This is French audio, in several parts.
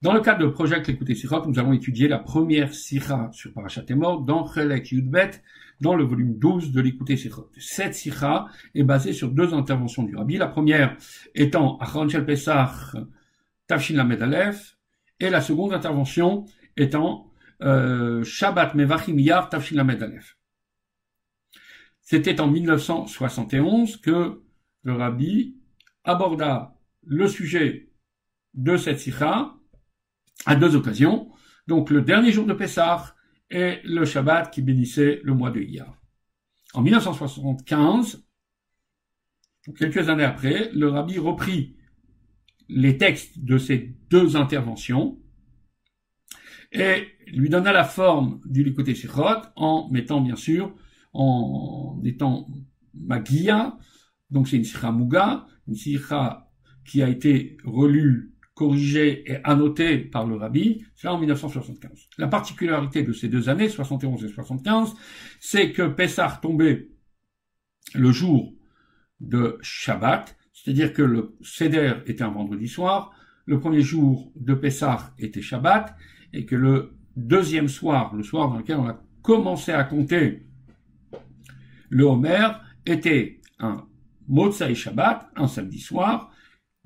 Dans le cadre de Project L'écouter Sirot, nous allons étudier la première Sira sur Parashat Emor dans Chelek Yudbet, dans le volume 12 de l'écouter Sirot. Cette Sira est basée sur deux interventions du Rabbi. La première étant Achron Pesach Tafshin Lamed et la seconde intervention étant euh, Shabbat Mevachim Yar Tafshin Lamed. C'était en 1971 que le Rabbi aborda le sujet de cette Sira à deux occasions. Donc le dernier jour de Pessah et le Shabbat qui bénissait le mois de Iyar. En 1975, quelques années après, le rabbi reprit les textes de ces deux interventions et lui donna la forme du Likoté Sichot en mettant bien sûr, en étant Magia, donc c'est une Sikha Muga, une Sikha qui a été relue corrigé et annoté par le rabbi, c'est en 1975. La particularité de ces deux années, 71 et 75, c'est que Pessah tombait le jour de Shabbat, c'est-à-dire que le Seder était un vendredi soir, le premier jour de Pessah était Shabbat, et que le deuxième soir, le soir dans lequel on a commencé à compter le Homer, était un Motsai Shabbat, un samedi soir,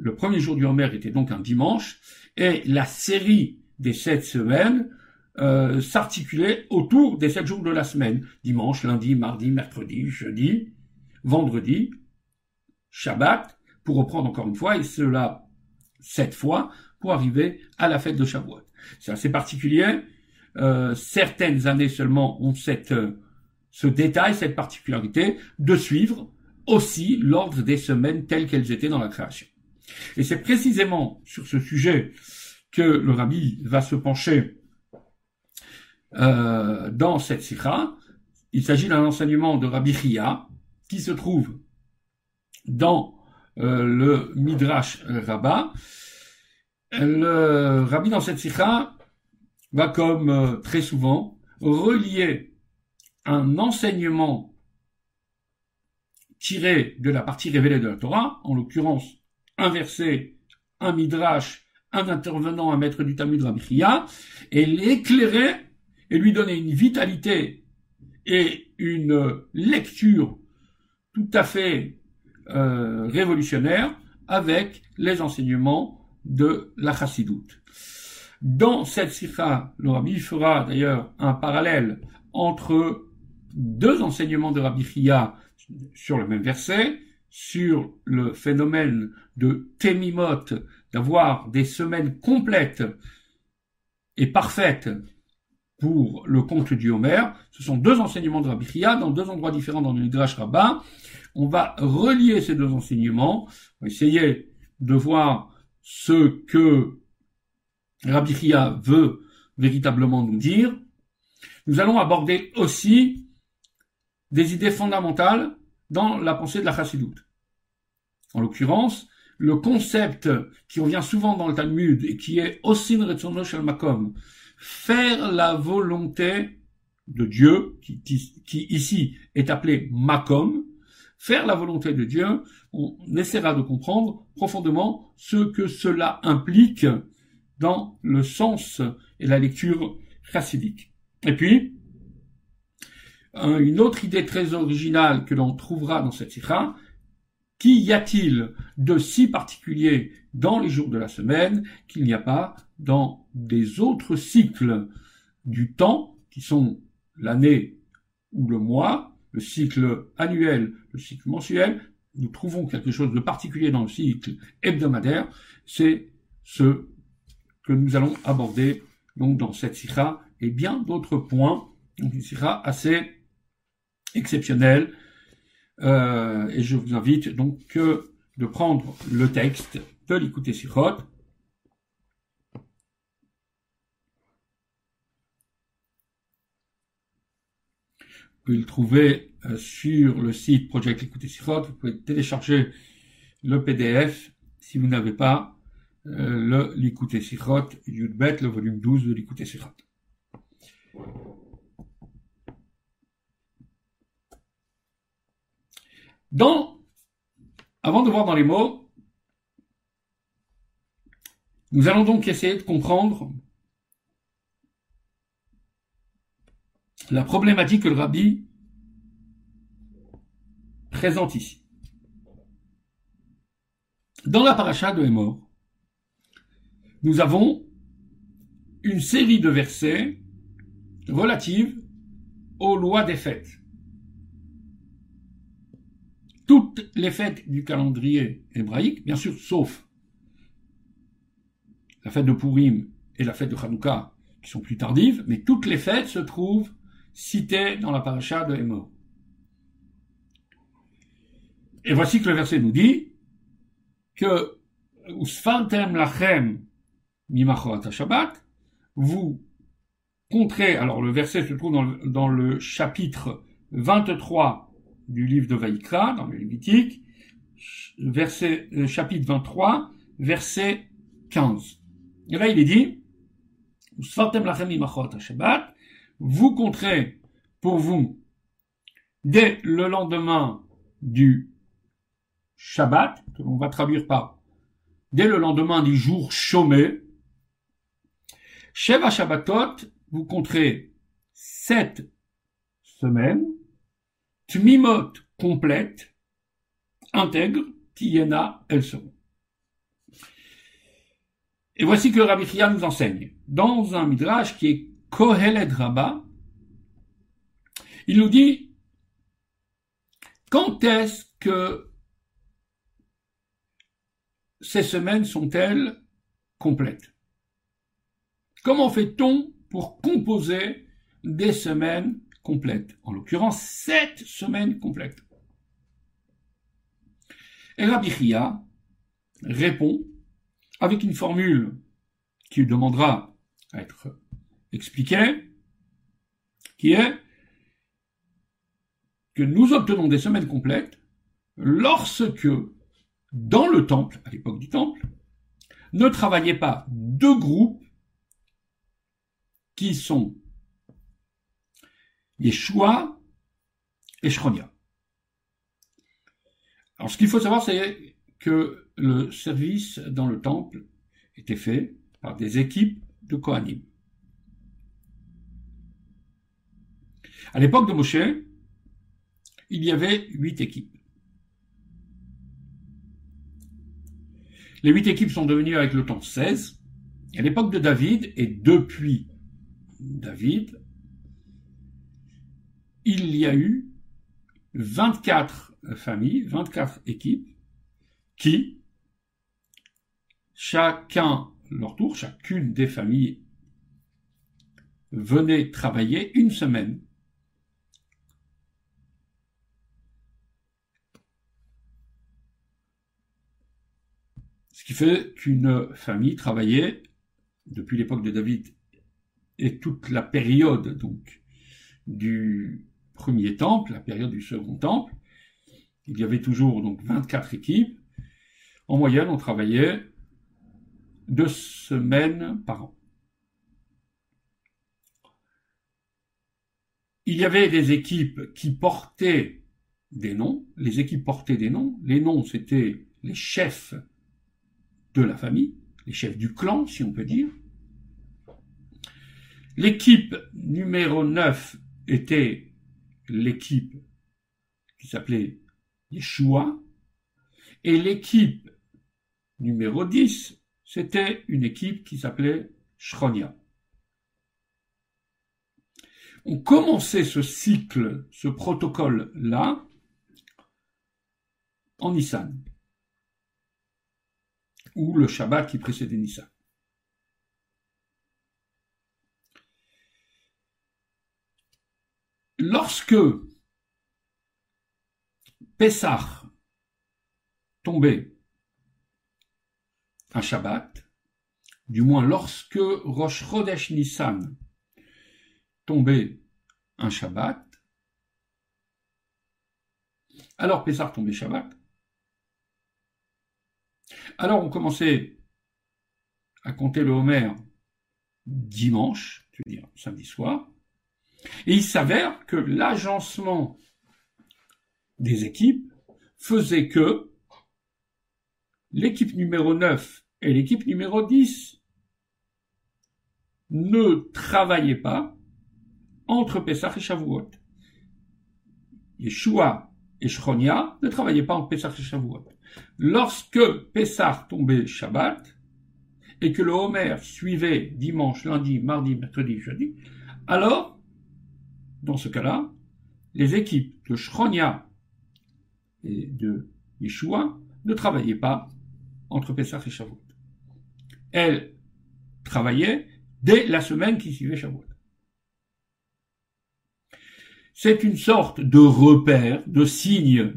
le premier jour du Homer était donc un dimanche, et la série des sept semaines euh, s'articulait autour des sept jours de la semaine. Dimanche, lundi, mardi, mercredi, jeudi, vendredi, Shabbat, pour reprendre encore une fois, et cela sept fois, pour arriver à la fête de Shavuot. C'est assez particulier. Euh, certaines années seulement ont cette, euh, ce détail, cette particularité, de suivre aussi l'ordre des semaines telles qu'elles étaient dans la création. Et c'est précisément sur ce sujet que le rabbi va se pencher euh, dans cette sikha. Il s'agit d'un enseignement de Rabbi Chia qui se trouve dans euh, le Midrash Rabbah. Le rabbi dans cette sikha va comme euh, très souvent relier un enseignement tiré de la partie révélée de la Torah, en l'occurrence un verset, un midrash, un intervenant, un maître du Talmud Rabbi et l'éclairer et lui donner une vitalité et une lecture tout à fait euh, révolutionnaire avec les enseignements de la chassidoute. Dans cette sikha, le Rabbi fera d'ailleurs un parallèle entre deux enseignements de Rabbi Chia sur le même verset, sur le phénomène de Témimot, d'avoir des semaines complètes et parfaites pour le conte du Homer. Ce sont deux enseignements de Rabbi Chia dans deux endroits différents dans le Midrash Rabbah. On va relier ces deux enseignements, on va essayer de voir ce que Rabbi Chia veut véritablement nous dire. Nous allons aborder aussi des idées fondamentales dans la pensée de la chassidoute. En l'occurrence, le concept qui revient souvent dans le Talmud et qui est Osin Retzono Shel Makom, faire la volonté de Dieu, qui, qui, ici est appelé Makom, faire la volonté de Dieu, on essaiera de comprendre profondément ce que cela implique dans le sens et la lecture chassidique. Et puis, une autre idée très originale que l'on trouvera dans cette sikha, qu'y a-t-il de si particulier dans les jours de la semaine qu'il n'y a pas dans des autres cycles du temps, qui sont l'année ou le mois, le cycle annuel, le cycle mensuel, nous trouvons quelque chose de particulier dans le cycle hebdomadaire, c'est ce que nous allons aborder donc dans cette sikha et bien d'autres points, donc une assez exceptionnel. Euh, et je vous invite donc de prendre le texte, de l'écouter Sichot. Vous pouvez le trouver euh, sur le site Project L'écouter Sichot. Vous pouvez télécharger le PDF si vous n'avez pas euh, le l'écouter Sichot Yudbet, le volume 12 de l'écouter Sichot. Dans, avant de voir dans les mots, Nous allons donc essayer de comprendre la problématique que le rabbi présente ici. Dans la paracha de Hémor, nous avons une série de versets relative aux lois des fêtes. Toutes les fêtes du calendrier hébraïque, bien sûr, sauf la fête de Purim et la fête de Hanouka, qui sont plus tardives, mais toutes les fêtes se trouvent citées dans la paracha de Hémor. Et voici que le verset nous dit que Usfantem lachem mimachot Shabbat, vous Contré, alors le verset se trouve dans le, chapitre 23 du livre de Vaïkra, dans le Lévitique, verset, euh, chapitre 23, verset 15. Et là, il est dit, vous compterez pour vous, dès le lendemain du Shabbat, que l'on va traduire par dès le lendemain du jour chômé, Sheva Shabbatot, vous compterez sept semaines, tmimot complète, intègre, tiena, elles seront. Et voici que Rabbi Chia nous enseigne. Dans un midrash qui est Kohelet Rabba, il nous dit quand est-ce que ces semaines sont-elles complètes? Comment fait-on pour composer des semaines complètes. En l'occurrence, sept semaines complètes. Et Rabbi Chia répond avec une formule qui demandera à être expliquée, qui est que nous obtenons des semaines complètes lorsque, dans le temple, à l'époque du temple, ne travaillaient pas deux groupes qui sont Yeshua et Shronia. Alors ce qu'il faut savoir, c'est que le service dans le temple était fait par des équipes de Kohanim. À l'époque de Moshe, il y avait huit équipes. Les huit équipes sont devenues avec le temps 16. À l'époque de David, et depuis David, il y a eu 24 familles, 24 équipes qui, chacun leur tour, chacune des familles venait travailler une semaine. Ce qui fait qu'une famille travaillait, depuis l'époque de David et toute la période donc du premier temple, la période du second temple, il y avait toujours donc 24 équipes. En moyenne, on travaillait deux semaines par an. Il y avait des équipes qui portaient des noms. Les équipes portaient des noms. Les noms, c'était les chefs de la famille, les chefs du clan, si on peut dire. L'équipe numéro 9 était l'équipe qui s'appelait Yeshua, et l'équipe numéro 10, c'était une équipe qui s'appelait Shronia. On commençait ce cycle, ce protocole-là, en Nissan, ou le Shabbat qui précédait Nissan. Lorsque Pessah tombait un Shabbat, du moins lorsque Rosh Chodesh Nissan tombait un Shabbat, alors Pessah tombait Shabbat. Alors on commençait à compter le Homer dimanche, tu veux dire samedi soir, et il s'avère que l'agencement des équipes faisait que l'équipe numéro 9 et l'équipe numéro 10 ne travaillaient pas entre Pessah et Shavuot. Yeshua et Shronia ne travaillaient pas entre Pessah et Shavuot. Lorsque Pessah tombait Shabbat, et que le Homer suivait dimanche, lundi, mardi, mercredi, jeudi, alors, dans ce cas-là, les équipes de Shronia et de Yeshua ne travaillaient pas entre Pessah et Shavuot. Elles travaillaient dès la semaine qui suivait Shavuot. C'est une sorte de repère, de signe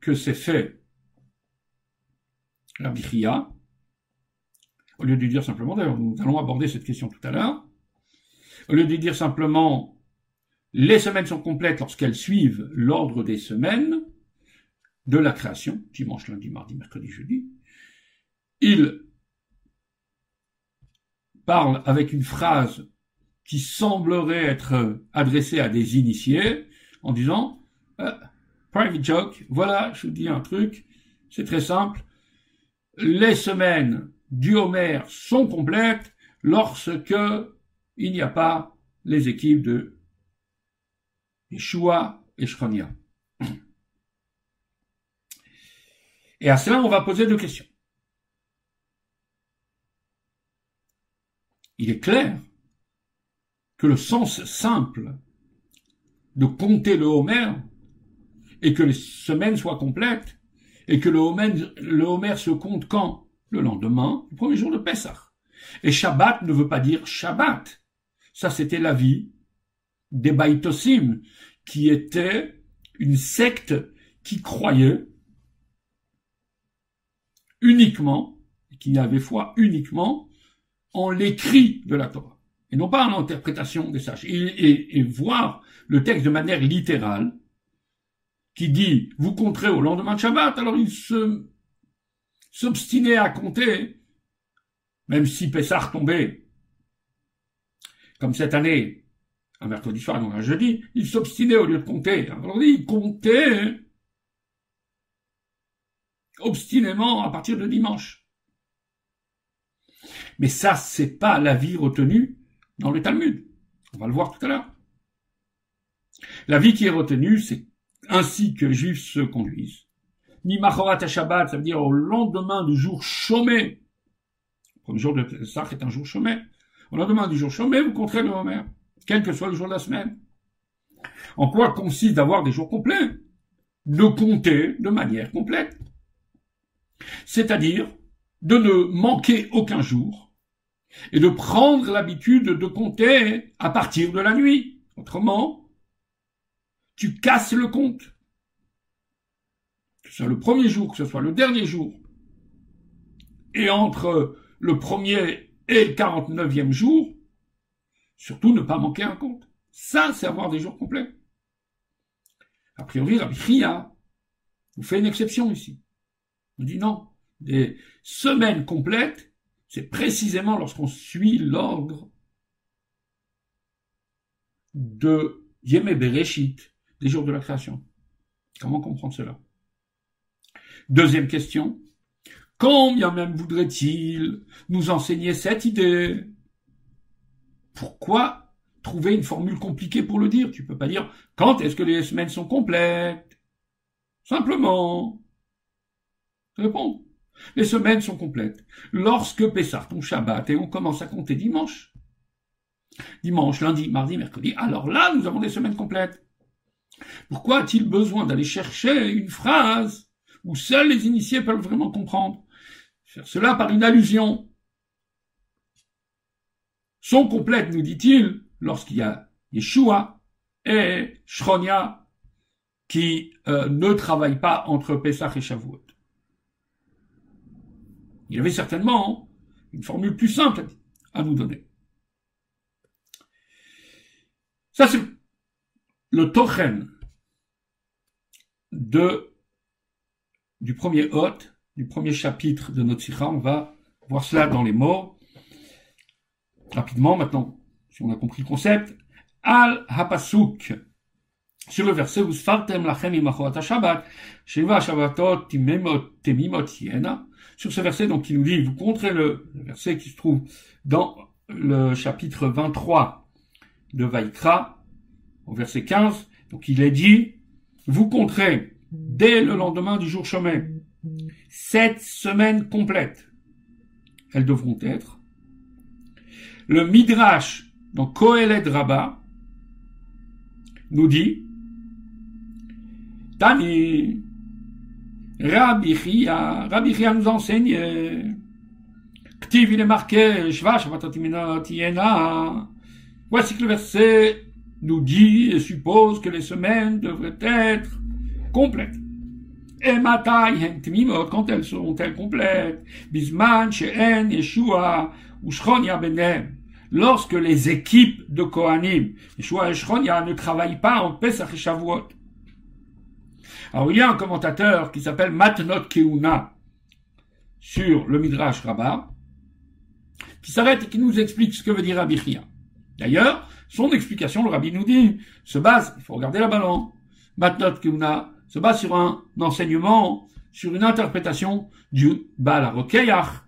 que s'est fait la Bichia, au lieu de dire simplement, d'ailleurs nous allons aborder cette question tout à l'heure, au lieu de dire simplement les semaines sont complètes lorsqu'elles suivent l'ordre des semaines de la création, dimanche, lundi, mardi, mercredi, jeudi, il parle avec une phrase qui semblerait être adressée à des initiés en disant euh, private joke, voilà, je vous dis un truc, c'est très simple, les semaines du Homer sont complètes lorsque il n'y a pas les équipes de Yeshua et. Et à cela, on va poser deux questions. Il est clair que le sens simple de compter le Homer et que les semaines soient complètes et que le Homer, le Homer se compte quand? Le lendemain, le premier jour de Pessah. Et Shabbat ne veut pas dire Shabbat. Ça, c'était la vie des Baitosim, qui était une secte qui croyait uniquement, qui avait foi uniquement en l'écrit de la Torah, et non pas en l'interprétation des sages. Et, voir le texte de manière littérale, qui dit vous compterez au lendemain de Shabbat, alors il se s'obstinait à compter, même si Pessah tombait, comme cette année, un mercredi soir, donc un jeudi, il s'obstinait au lieu de compter. Alors il comptait obstinément à partir de dimanche. Mais ça, c'est pas la vie retenue dans le Talmud. On va le voir tout à l'heure. La vie qui est retenue, c'est ainsi que les Juifs se conduisent. Mimachorat Shabbat, ça veut dire au lendemain du jour chômé. Le premier jour de Pessah est un jour chômé. Au lendemain du jour chômé, vous compterez le quel que soit le jour de la semaine. En quoi consiste d'avoir des jours complets? De compter de manière complète. C'est-à-dire de ne manquer aucun jour et de prendre l'habitude de compter à partir de la nuit. Autrement, tu casses le compte ce soit le premier jour, que ce soit le dernier jour, et entre le premier et le 49e jour, surtout ne pas manquer un compte. Ça, c'est avoir des jours complets. A priori, la Bria vous fait une exception ici. On dit non, des semaines complètes, c'est précisément lorsqu'on suit l'ordre de Yemé Bereshit, des jours de la création. Comment comprendre cela? Deuxième question. Combien même voudrait-il nous enseigner cette idée? Pourquoi trouver une formule compliquée pour le dire? Tu peux pas dire quand est-ce que les semaines sont complètes Simplement. Réponds. Les semaines sont complètes. Lorsque Pessah ton Shabbat et on commence à compter dimanche, dimanche, lundi, mardi, mercredi, alors là, nous avons des semaines complètes. Pourquoi a-t-il besoin d'aller chercher une phrase où seuls les initiés peuvent vraiment comprendre? Faire cela par une allusion. Sont complètes, nous dit-il, lorsqu'il y a Yeshua et Shronia qui euh, ne travaillent pas entre Pessah et Shavuot. Il avait certainement une formule plus simple à nous donner. Ça, c'est le tochen de du premier hôte, du premier chapitre de notre sikha. On va voir cela dans les mots. Rapidement, maintenant, si on a compris le concept. Al hapasuk sur le verset Shabbatot yena. Sur ce verset, donc, qui nous dit, vous compterez le, le verset qui se trouve dans le chapitre 23 de Vaikra, au verset 15. Donc, il est dit, vous compterez dès le lendemain du jour chemin sept semaines complètes. Elles devront être. Le Midrash, dans Kohelet Rabbah, nous dit, Tani, Rabbi Chia, Rabbi Chia nous enseigne, Ktiv, il est marqué, Voici que le verset nous dit et suppose que les semaines devraient être complètes. Et matai quand elles seront-elles complètes? Bisman, Sheen, Yeshua, lorsque les équipes de Kohanim, Yeshua et Shronia, ne travaillent pas en Pesach et Shavuot. Alors il y a un commentateur qui s'appelle Matnot Keuna sur le Midrash Rabbah, qui s'arrête et qui nous explique ce que veut dire Rabbi D'ailleurs, son explication, le Rabbi nous dit, se base, il faut regarder la balance, Matnot Keuna se base sur un enseignement, sur une interprétation du Baal HaRokeyach,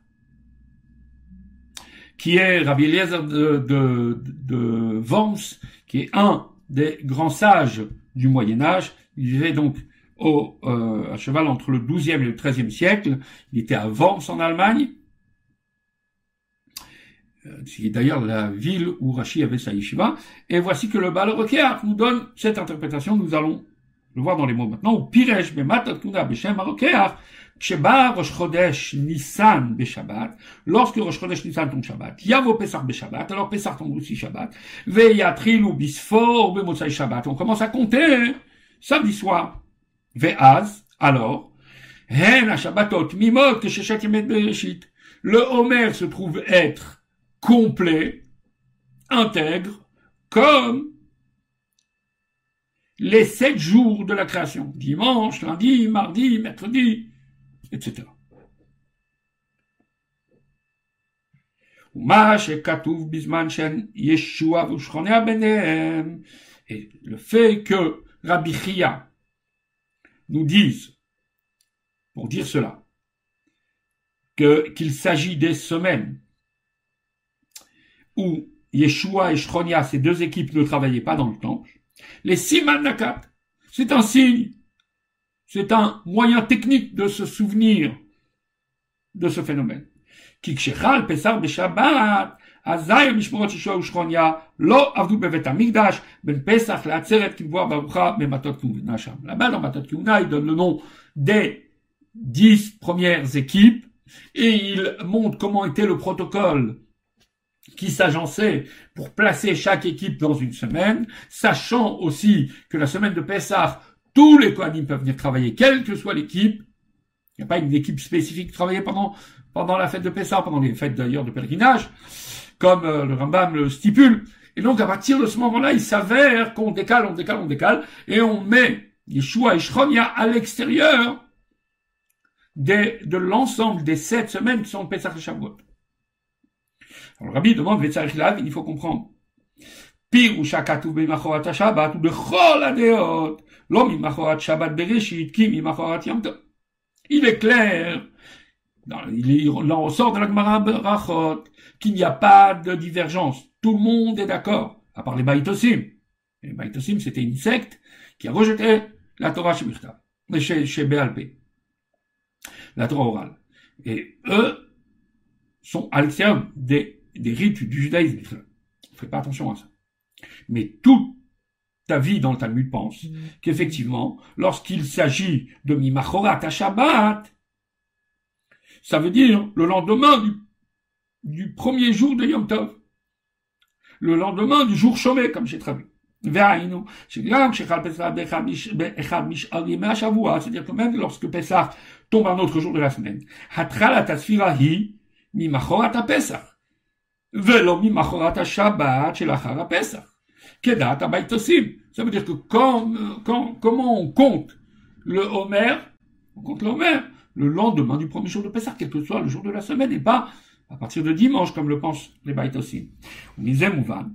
qui est Rabbi de, de, de Worms, qui est un des grands sages du Moyen Âge. Il vivait donc au, euh, à cheval entre le XIIe et le XIIIe siècle. Il était à Worms en Allemagne. Euh, c'est d'ailleurs la ville où Rashi avait sa yeshiva. Et voici que le Baal nous donne cette interprétation. Nous allons le voir dans les mots maintenant. Piresh bematat kuna beshem Rokeach Sheba Rosh Chodesh Nissan Beshabbat, lorsque Rosh Chodesh Nissan tombe Shabbat, Yavo Pesach Beshabbat, alors Pesach tombe aussi Shabbat, Veyatrilu Bisfor Bemotzai Shabbat, on commence à compter, samedi soir, Veaz, alors, Hen Shabbatot Mimot Kesheshet Yemet Bereshit, le Homer se trouve être complet, intègre, comme les sept jours de la création. Dimanche, lundi, mardi, mercredi, etc. Et le fait que Rabbi Chia nous dise, pour dire cela, qu'il s'agit des semaines où Yeshua et Shronia, ces deux équipes, ne travaillaient pas dans le temple, les Siman Nakat, c'est un signe c'est un moyen technique de se souvenir de ce phénomène. Ben Là-bas, dans Matot Kuna, il donne le nom des dix premières équipes et il montre comment était le protocole qui s'agençait pour placer chaque équipe dans une semaine, sachant aussi que la semaine de Pessah tous les Kohanim peuvent venir travailler, quelle que soit l'équipe. Il n'y a pas une équipe spécifique qui travaillait pendant, pendant la fête de Pessah, pendant les fêtes d'ailleurs de pèlerinage, comme euh, le Rambam le stipule. Et donc, à partir de ce moment-là, il s'avère qu'on décale, on décale, on décale, et on met Yeshua et Shronia à l'extérieur des, de l'ensemble des sept semaines qui sont Pessah et Shavuot. Alors, le Rabbi demande, il faut comprendre. Il est clair, il en ressort de la Gemara Brachot, qu'il n'y a pas de divergence. Tout le monde est d'accord, à part les Baïtosim. Les Baïtosim, c'était une secte qui a rejeté la Torah chez chez, chez BLP. La Torah orale. Et eux sont à l'extérieur des, des rites du judaïsme. Faites pas attention à ça. Mais toute ta vie dans le Talmud pense mm. qu'effectivement, lorsqu'il s'agit de Mimachorat à Shabbat, ça veut dire le lendemain du, du premier jour de Yom Tov. Le lendemain du jour chômé, comme j'ai traduit. C'est-à-dire que même lorsque Pesach tombe un autre jour de la semaine, Pesach. Ça veut dire que quand, quand, comment on compte le Homer, on compte le Homer le lendemain du premier jour de Pessah, quel que soit le jour de la semaine, et pas à partir de dimanche, comme le pensent les Baitosim. Mizem Uvan.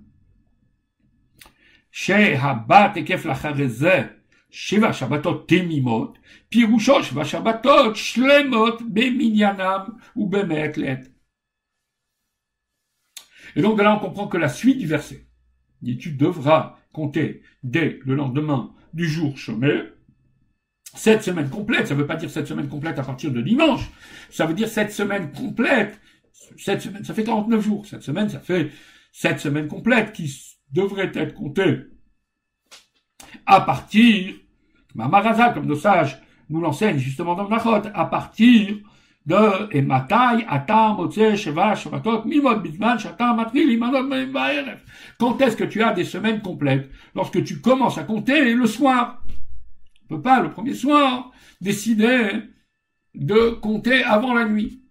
שהבת היקף לאחרי זה שבע שבתות תמימות, פירושו שבע שבתות שלמות במניינם ובמעת לעת. Et donc là on comprend que la suite du verset dit tu devras compter dès le lendemain du jour chômé, cette semaine complète, ça ne veut pas dire cette semaine complète à partir de dimanche, ça veut dire cette semaine complète, cette semaine, ça fait 49 jours, cette semaine, ça fait cette semaine complète qui devrait être comptée à partir, Mamaraza, comme nos sages nous l'enseignent justement dans Nachot, à partir de Ematai, Atam, Motse, Sheva, Shavatot, Mimot, Bizman, Shatam, Matril, Imanot, Quand est-ce que tu as des semaines complètes? Lorsque tu commences à compter le soir. On peut pas, le premier soir, décider de compter avant la nuit.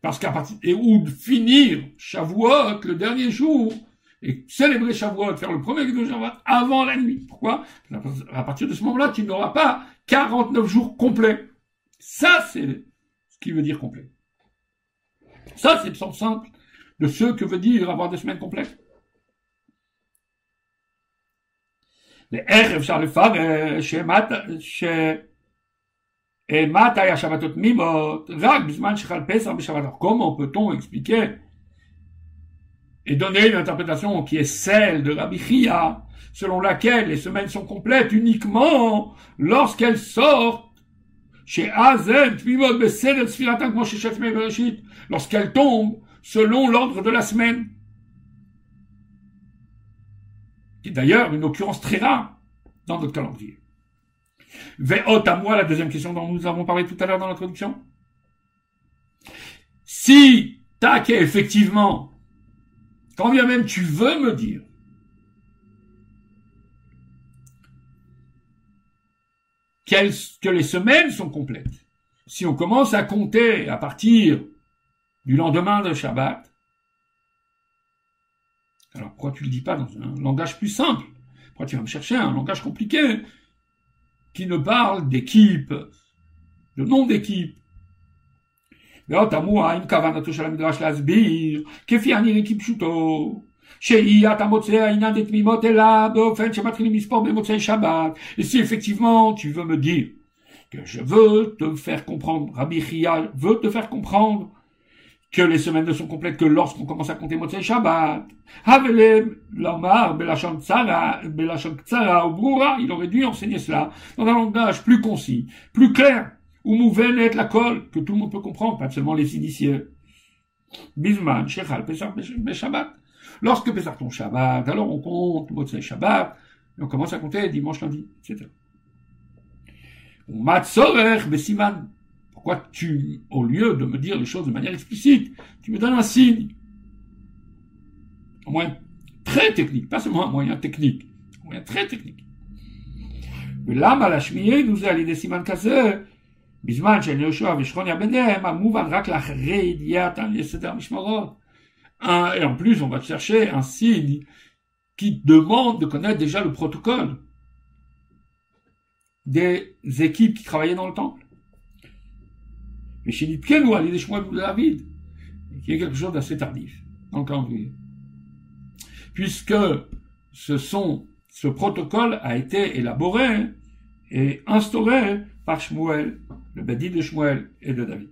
Parce qu'à partir, et ou de finir Shavuot, le dernier jour, et célébrer Shavuot, faire le premier de Shavuot avant la nuit. Pourquoi? À partir de ce moment-là, tu n'auras pas 49 jours complets. Ça, c'est ce qui veut dire complet. Ça, c'est le sens simple de ce que veut dire avoir des semaines complètes. לערב le לפרש ש... מתי השבתות תמימות רק בזמן שחל פסח בשבת. Comment peut-on expliquer et donner une interprétation qui est celle de Rabbi Chia, selon laquelle les semaines sont complètes uniquement lorsqu'elles sortent chez Azen, lorsqu'elles tombent selon l'ordre de la semaine. Qui est d'ailleurs une occurrence très rare dans notre calendrier. Ve'ot à moi, la deuxième question dont nous avons parlé tout à l'heure dans l'introduction. Si tac effectivement quand bien même tu veux me dire. Que les semaines sont complètes, si on commence à compter à partir du lendemain de Shabbat, alors pourquoi tu le dis pas dans un langage plus simple? Pourquoi tu vas me chercher un langage compliqué qui ne parle d'équipe, de nom d'équipe? ועוד תמוה האם כוונתו של המדרש להסביר, כפי הנראה כפשוטו, שהיית המוצא העניין דתמימות אלא באופן שמתחילים לספור במוצאי שבת. Et si effectivement tu veux me dire que je veux te faire comprendre, Rabbi Chia veut te faire comprendre que les semaines ne sont complètes que lorsqu'on commence à compter Motzei Shabbat. Havelem, Lomar, Belachon Tzara, Belachon Tzara, ou Broura, il aurait dû enseigner cela dans un langage plus concis, plus clair, ou mouvenet la colle, que tout le monde peut comprendre, pas seulement les initiés. Bisman, Shechal, Pesach, Shabbat. Lorsque Pesach ton Shabbat, alors on compte Motsei Shabbat, et on commence à compter dimanche, lundi, etc. Matzorer, Besiman. Pourquoi tu, au lieu de me dire les choses de manière explicite, tu me donnes un signe? Un moyen très technique, pas seulement un moyen technique, un moyen très technique. Mais là, Malachmié nous allé des siman בזמן של יהושע ושכוניה ביניהם, המובן רק לאחרי ידיעת על יסדר המשמרות. Et en plus, on va chercher un signe qui demande de connaître déjà le protocole des équipes qui travaillaient dans le temple. Mais chez Nitkenou, allez des chemins de David, qui est quelque chose d'assez tardif dans le calendrier. Puisque ce sont, ce protocole a été élaboré et instauré par Shmuel le Badin de Shmuel et de David.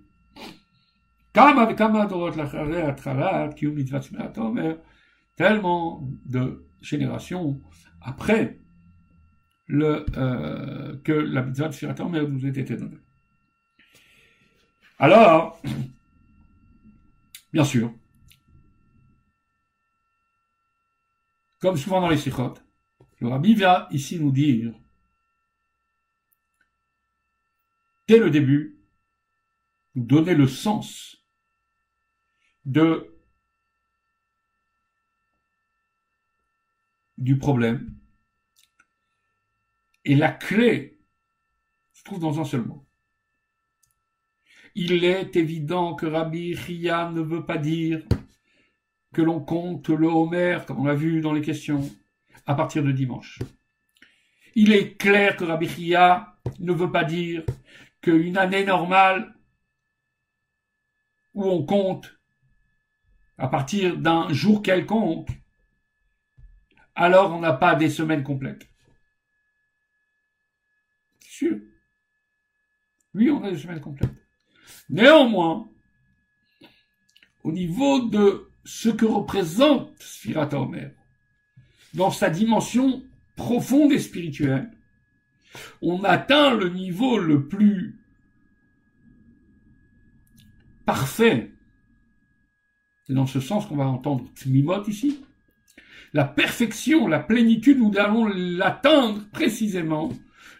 Tellement de générations après euh, que la mitzvah de Shirat Omer nous ait été donnée. Alors, bien sûr, comme souvent dans les sikhot, le rabbi va ici nous dire dès le début, donner le sens du problème. Et la clé se trouve dans un seul mot. Il est évident que Rabbi Ria ne veut pas dire que l'on compte le Homer, comme on l'a vu dans les questions, à partir de dimanche. Il est clair que Rabbi Ria ne veut pas dire qu'une année normale où on compte à partir d'un jour quelconque, alors on n'a pas des semaines complètes. C'est sûr. Oui, on a des semaines complètes. Néanmoins, au niveau de ce que représente Sphirata Omer, dans sa dimension profonde et spirituelle, on atteint le niveau le plus parfait. C'est dans ce sens qu'on va entendre Tmimot ici. La perfection, la plénitude, nous allons l'atteindre précisément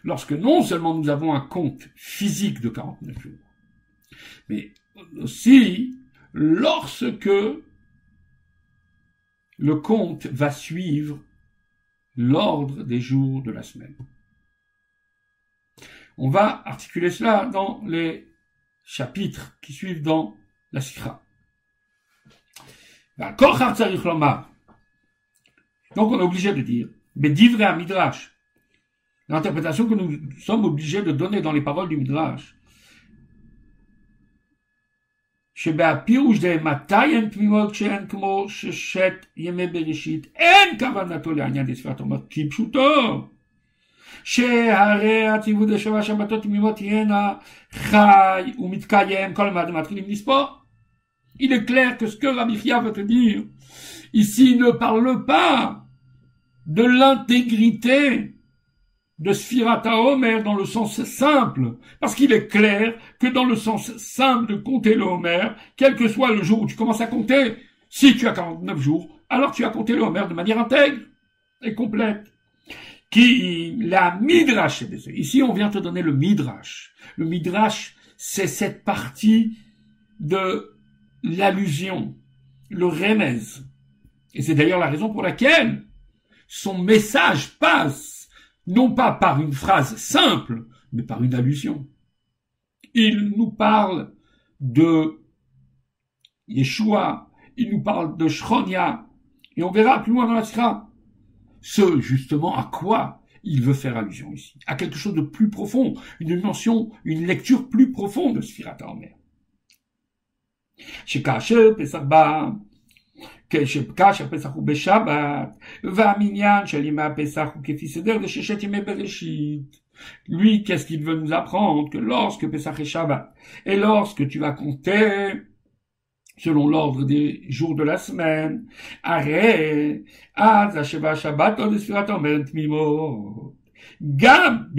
lorsque non seulement nous avons un compte physique de 49 jours, mais aussi lorsque le compte va suivre l'ordre des jours de la semaine. On va articuler cela dans les chapitres qui suivent dans la Sikha. Donc on est obligé de dire, mais à Midrash, l'interprétation que nous sommes obligés de donner dans les paroles du Midrash, שבהפירוש זה מתי הן תמימות כשהן כמו ששת ימי בראשית אין כוונתו לעניין דספרת אומר כפשוטו שהרי הציוות לשבע שבתות תמימות תהיינה חי ומתקיים כל הזמן מתחילים לספור. Il est clair que ce que Rabbi Chia veut te dire ici ne parle pas de l'intégrité de Sphirata Homer dans le sens simple, parce qu'il est clair que dans le sens simple de compter le Homer, quel que soit le jour où tu commences à compter, si tu as 49 jours, alors tu as compté le Homer de manière intègre et complète. Qui, la Midrash, ici on vient te donner le Midrash. Le Midrash, c'est cette partie de l'allusion, le remez. Et c'est d'ailleurs la raison pour laquelle son message passe non pas par une phrase simple, mais par une allusion. Il nous parle de Yeshua, il nous parle de Shronia, et on verra plus loin dans la sira ce justement à quoi il veut faire allusion ici, à quelque chose de plus profond, une dimension, une lecture plus profonde de Sfirat Omer. כשבקש הפסח הוא בשבת, והמניין של ימי הפסח הוא כפי סדר de ששת ימי בראשית. Lui, qu'est-ce qu'il veut nous apprendre Que lorsque Pesach est Shabbat, et lorsque tu vas compter, selon l'ordre des jours de la semaine. Arrête, az shabbat gam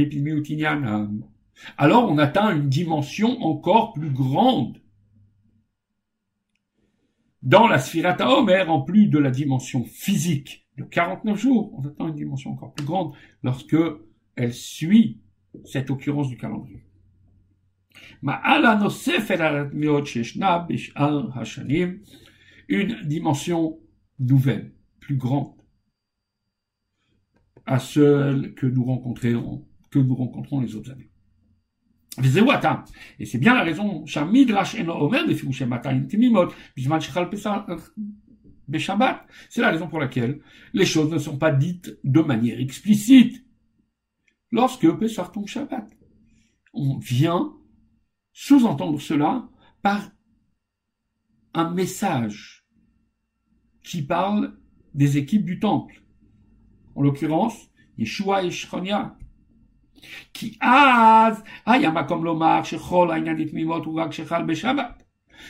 Alors on atteint une dimension encore plus grande. Dans la Sphirata Omer, en plus de la dimension physique de 49 jours, on atteint une dimension encore plus grande lorsque elle suit cette occurrence du calendrier. Une dimension nouvelle, plus grande, à celle que nous rencontrons, que nous rencontrons les autres années. Et c'est bien la raison c'est la raison pour laquelle les choses ne sont pas dites de manière explicite. Lorsque Pesach Shabbat, on vient sous-entendre cela par un message qui parle des équipes du temple. En l'occurrence, Yeshua et Shronia. Qui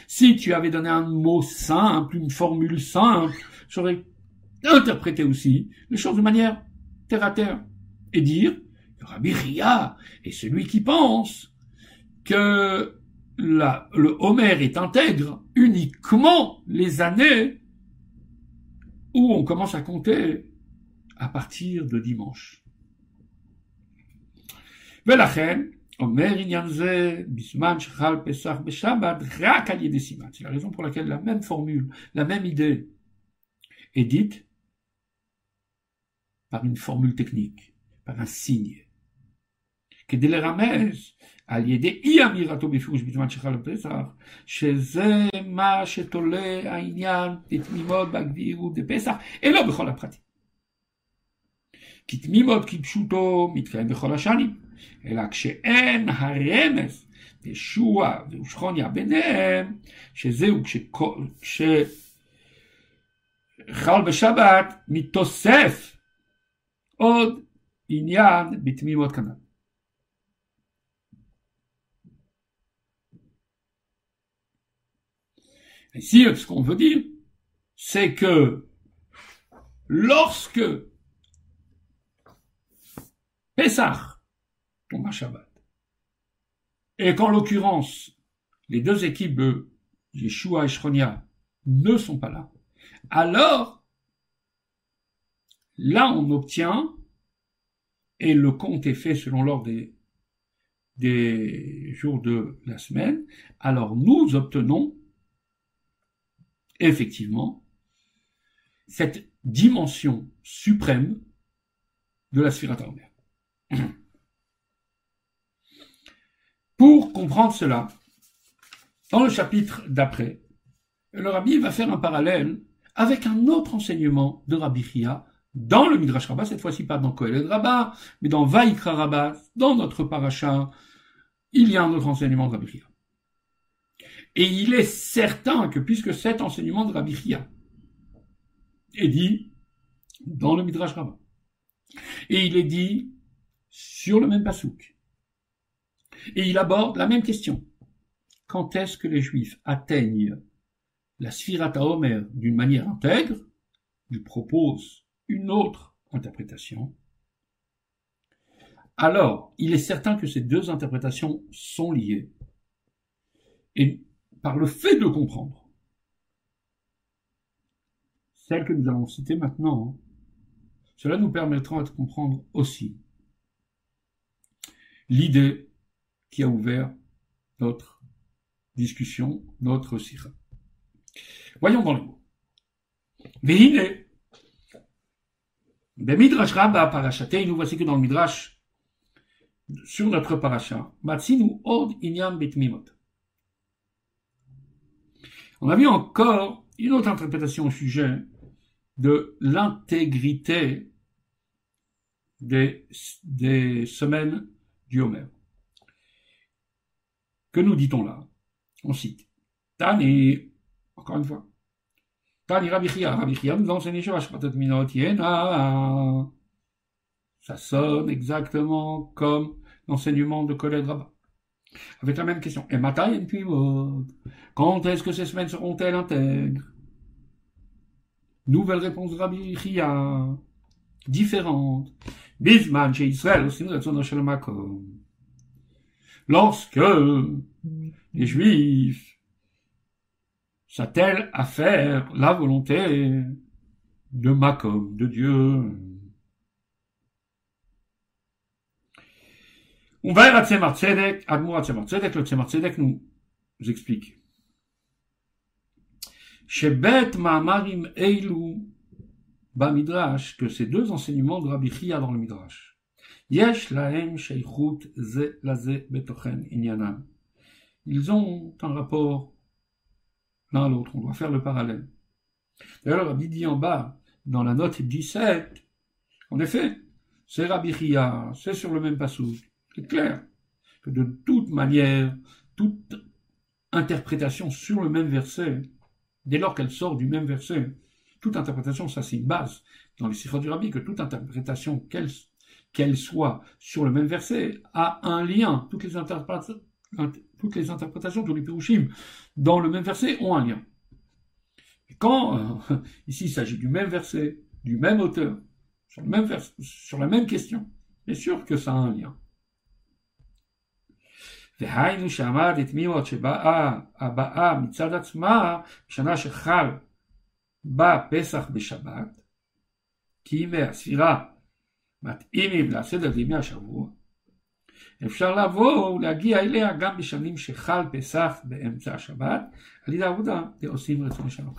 Si tu avais donné un mot simple, une formule simple, j'aurais interprété aussi les choses de manière terre à terre et dire, Rabbi Ria est celui qui pense que la, le Homer est intègre uniquement les années où on commence à compter à partir de dimanche. ולכן, אומר עניין זה, בזמן שחל פסח בשבת, רק על ידי סימן. C'est la raison pour laquelle la même formule, la même idée est dite par une formule technique, par un signe. כדי לרמז על ידי אי אמירתו בפירוש בזמן שחל הפסח, שזה מה שתולה העניין לתמימות בגבירות דפסח, אלא בכל הפרטים. כי תמימות כפשוטו מתקיים בכל השנים. אלא כשאין הרמז ישוע ושכוניה ביניהם, שזהו כשכל, חל בשבת מתוסף עוד עניין בתמימות כנ"ל. Ici, ce qu'on veut dire, c'est que lorsque Pessah tombe à Shabbat, et qu'en l'occurrence, les deux équipes de Yeshua et Shronia ne sont pas là, alors là on obtient, et le compte est fait selon l'ordre des, des jours de la semaine, alors nous obtenons effectivement cette dimension suprême de la Sphirata Omer. Pour comprendre cela, dans le chapitre d'après, le rabbi va faire un parallèle avec un autre enseignement de Rabbi Chia dans le Midrash Rabbah, cette fois-ci pas dans Kohelet Rabbah, mais dans Vaikra Rabbah, dans notre paracha, il y a un autre enseignement de Rabbi Chia. Et il est certain que puisque cet enseignement de Rabbi Chia est dit dans le Midrash Rabbah, et il est dit sur le même pasouk, et il aborde la même question. Quand est-ce que les Juifs atteignent la Sphirata Omer d'une manière intègre? Il propose une autre interprétation. Alors, il est certain que ces deux interprétations sont liées. Par le fait de comprendre, celle que nous allons citer maintenant, cela nous permettra de comprendre aussi l'idée qui a ouvert notre discussion, notre sira. Voyons dans les mots. Vehine, Midrash Rabba parachate, nous voici que dans le Midrash, sur notre paracha, Matsinu od inyam betmimot. On a vu encore une autre interprétation au sujet de l'intégrité des, semaines du Homer. Que nous dit-on là? On cite. Tani, encore une fois. Tani Rabichia, Rabichia nous enseigne Minot Yena. Ça sonne exactement comme l'enseignement de Khaled Rabbah. Avec la même question. Et Matayen Pimot. Quand est-ce que ces semaines seront-elles intègres? Nouvelle réponse de Rabbi Chia. Différente. Bisman chez Israël aussi Lorsque les Juifs s'attellent à faire la volonté de Makom, de Dieu. Va à Tzemar Tzedek, Admour Tzemar Tzedek, le Tzemar Tzedek nous explique. Shebet Ma'amarim Eilu Midrash, que ces deux enseignements de Rabbi Chia dans le Midrash. Yesh lahem sheichut ze laze betochen inyanam. Ils ont un rapport l'un à l'autre. On doit faire le parallèle. D'ailleurs, Rabbi dit en bas, dans la note 17, en effet, c'est Rabbi Chia, c'est sur le même passage. C'est clair que de toute manière, toute interprétation sur le même verset, dès lors qu'elle sort du même verset, toute interprétation, ça c'est une base dans les sikhot du rabbi, que toute interprétation, qu'elle qu'elle soit sur le même verset, a un lien. Toutes les, interprétations, toutes les interprétations, les pirushim dans le même verset ont un lien. Et quand, euh, ici, il s'agit du même verset, du même auteur, sur, le même sur la même question, c'est sûr que ça a un lien. והיינו שעמד את מימות שבאה הבאה מצד עצמה בשנה שחל בה פסח בשבת, כי ימי הספירה מתאימים לסדר ימי השבוע, אפשר לבוא ולהגיע אליה גם בשנים שחל פסח באמצע השבת, על ידי העבודה ועושים רצון שלום.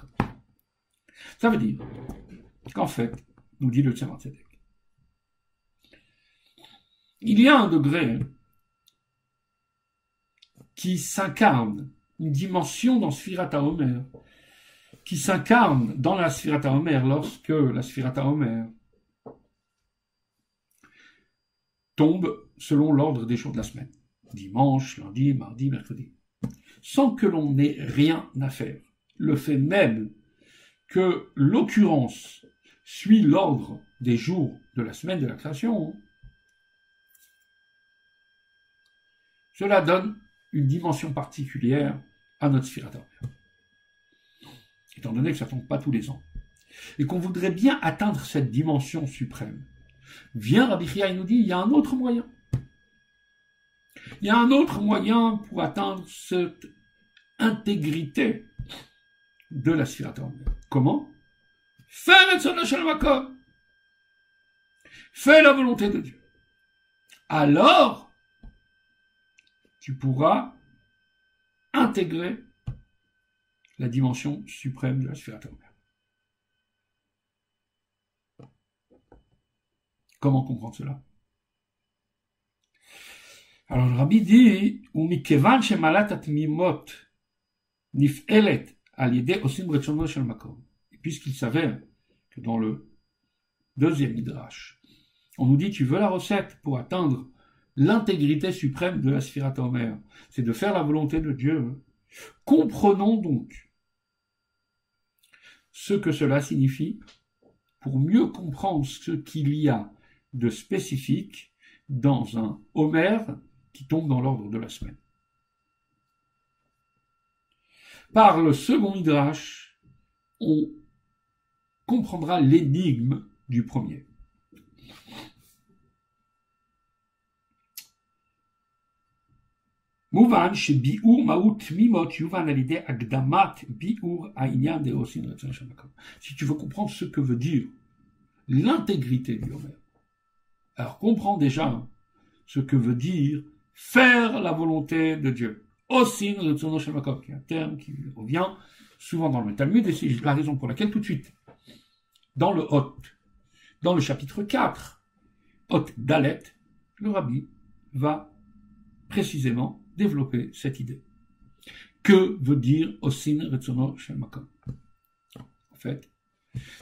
Ça veut dire qu'en fait, nous dit il y a un degré qui s'incarne, une dimension dans Sphirata Omer, qui s'incarne dans la Sphirata Omer lorsque la Sphirata Omer tombe selon l'ordre des jours de la semaine. Dimanche, lundi, mardi, mercredi. Sans que l'on ait rien à faire. Le fait même que l'occurrence suit l'ordre des jours de la semaine de la création, cela donne une dimension particulière à notre spirateur. Étant donné que ça ne tombe pas tous les ans. Et qu'on voudrait bien atteindre cette dimension suprême. Vient Rabbi Chia nous dit, il y a un autre moyen. Il y a un autre moyen pour atteindre cette intégrité de la spirateur. Comment? Fais Fais la volonté de Dieu. Alors, tu pourras intégrer la dimension suprême de la sphère atomique. Comment comprendre cela? Alors le rabbi dit Umikevan shemalat atmimot osim makom. Puisqu'il s'avère que dans le deuxième midrash, on nous dit tu veux la recette pour atteindre l'intégrité suprême de la Sphirat c'est de faire la volonté de Dieu. Comprenons donc ce que cela signifie pour mieux comprendre ce qu'il y a de spécifique dans un Homer qui tombe dans l'ordre de la semaine. Par le second Midrash, on comprendra l'énigme du premier. Si tu veux comprendre ce que veut dire l'intégrité du Homer, alors comprends déjà ce que veut dire faire la volonté de Dieu. Osin qui est un terme qui revient souvent dans le Talmud, et c'est la raison pour laquelle tout de suite, dans le Hot, dans le chapitre 4, Hot Dalet, le rabbi va précisément développer cette idée. Que veut dire Osin Retsono Shemakom En fait,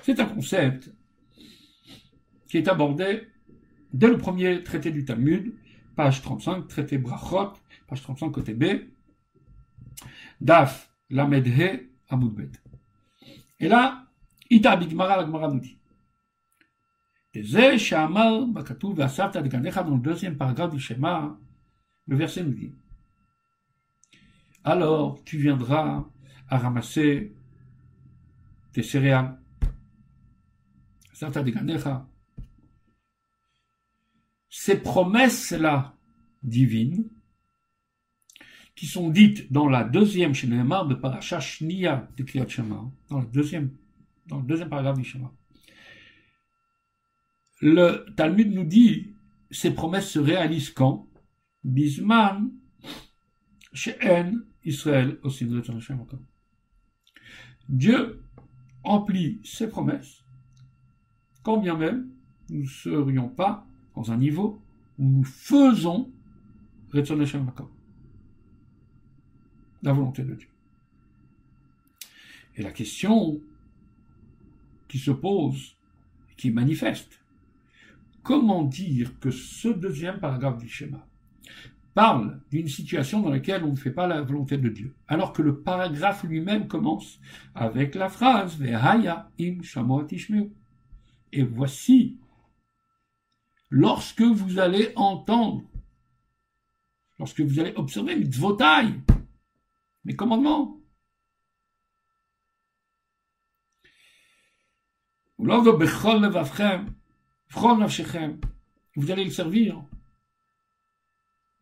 c'est un concept qui est abordé dès le premier traité du Talmud, page 35, traité Brachot, page 35 côté B, Daf Lamedhe Amoudbet. Et là, Ita Bigmara, la nous dit. Dans le deuxième paragraphe du schéma, le verset nous dit. Alors tu viendras à ramasser tes céréales. Ces promesses-là divines, qui sont dites dans la deuxième Shinema de Parasha Shnia de Kriyat Shema, dans le deuxième dans le deuxième paragraphe du schéma. Le Talmud nous dit ces promesses se réalisent quand? Bisman, She'en, Israël, aussi Dieu emplit ses promesses, quand bien même nous ne serions pas dans un niveau où nous faisons la volonté de Dieu. Et la question qui se pose, qui manifeste. Comment dire que ce deuxième paragraphe du schéma parle d'une situation dans laquelle on ne fait pas la volonté de Dieu, alors que le paragraphe lui-même commence avec la phrase Vehaya im Et voici, lorsque vous allez entendre, lorsque vous allez observer mitzvotai, mes commandements, Vous allez le servir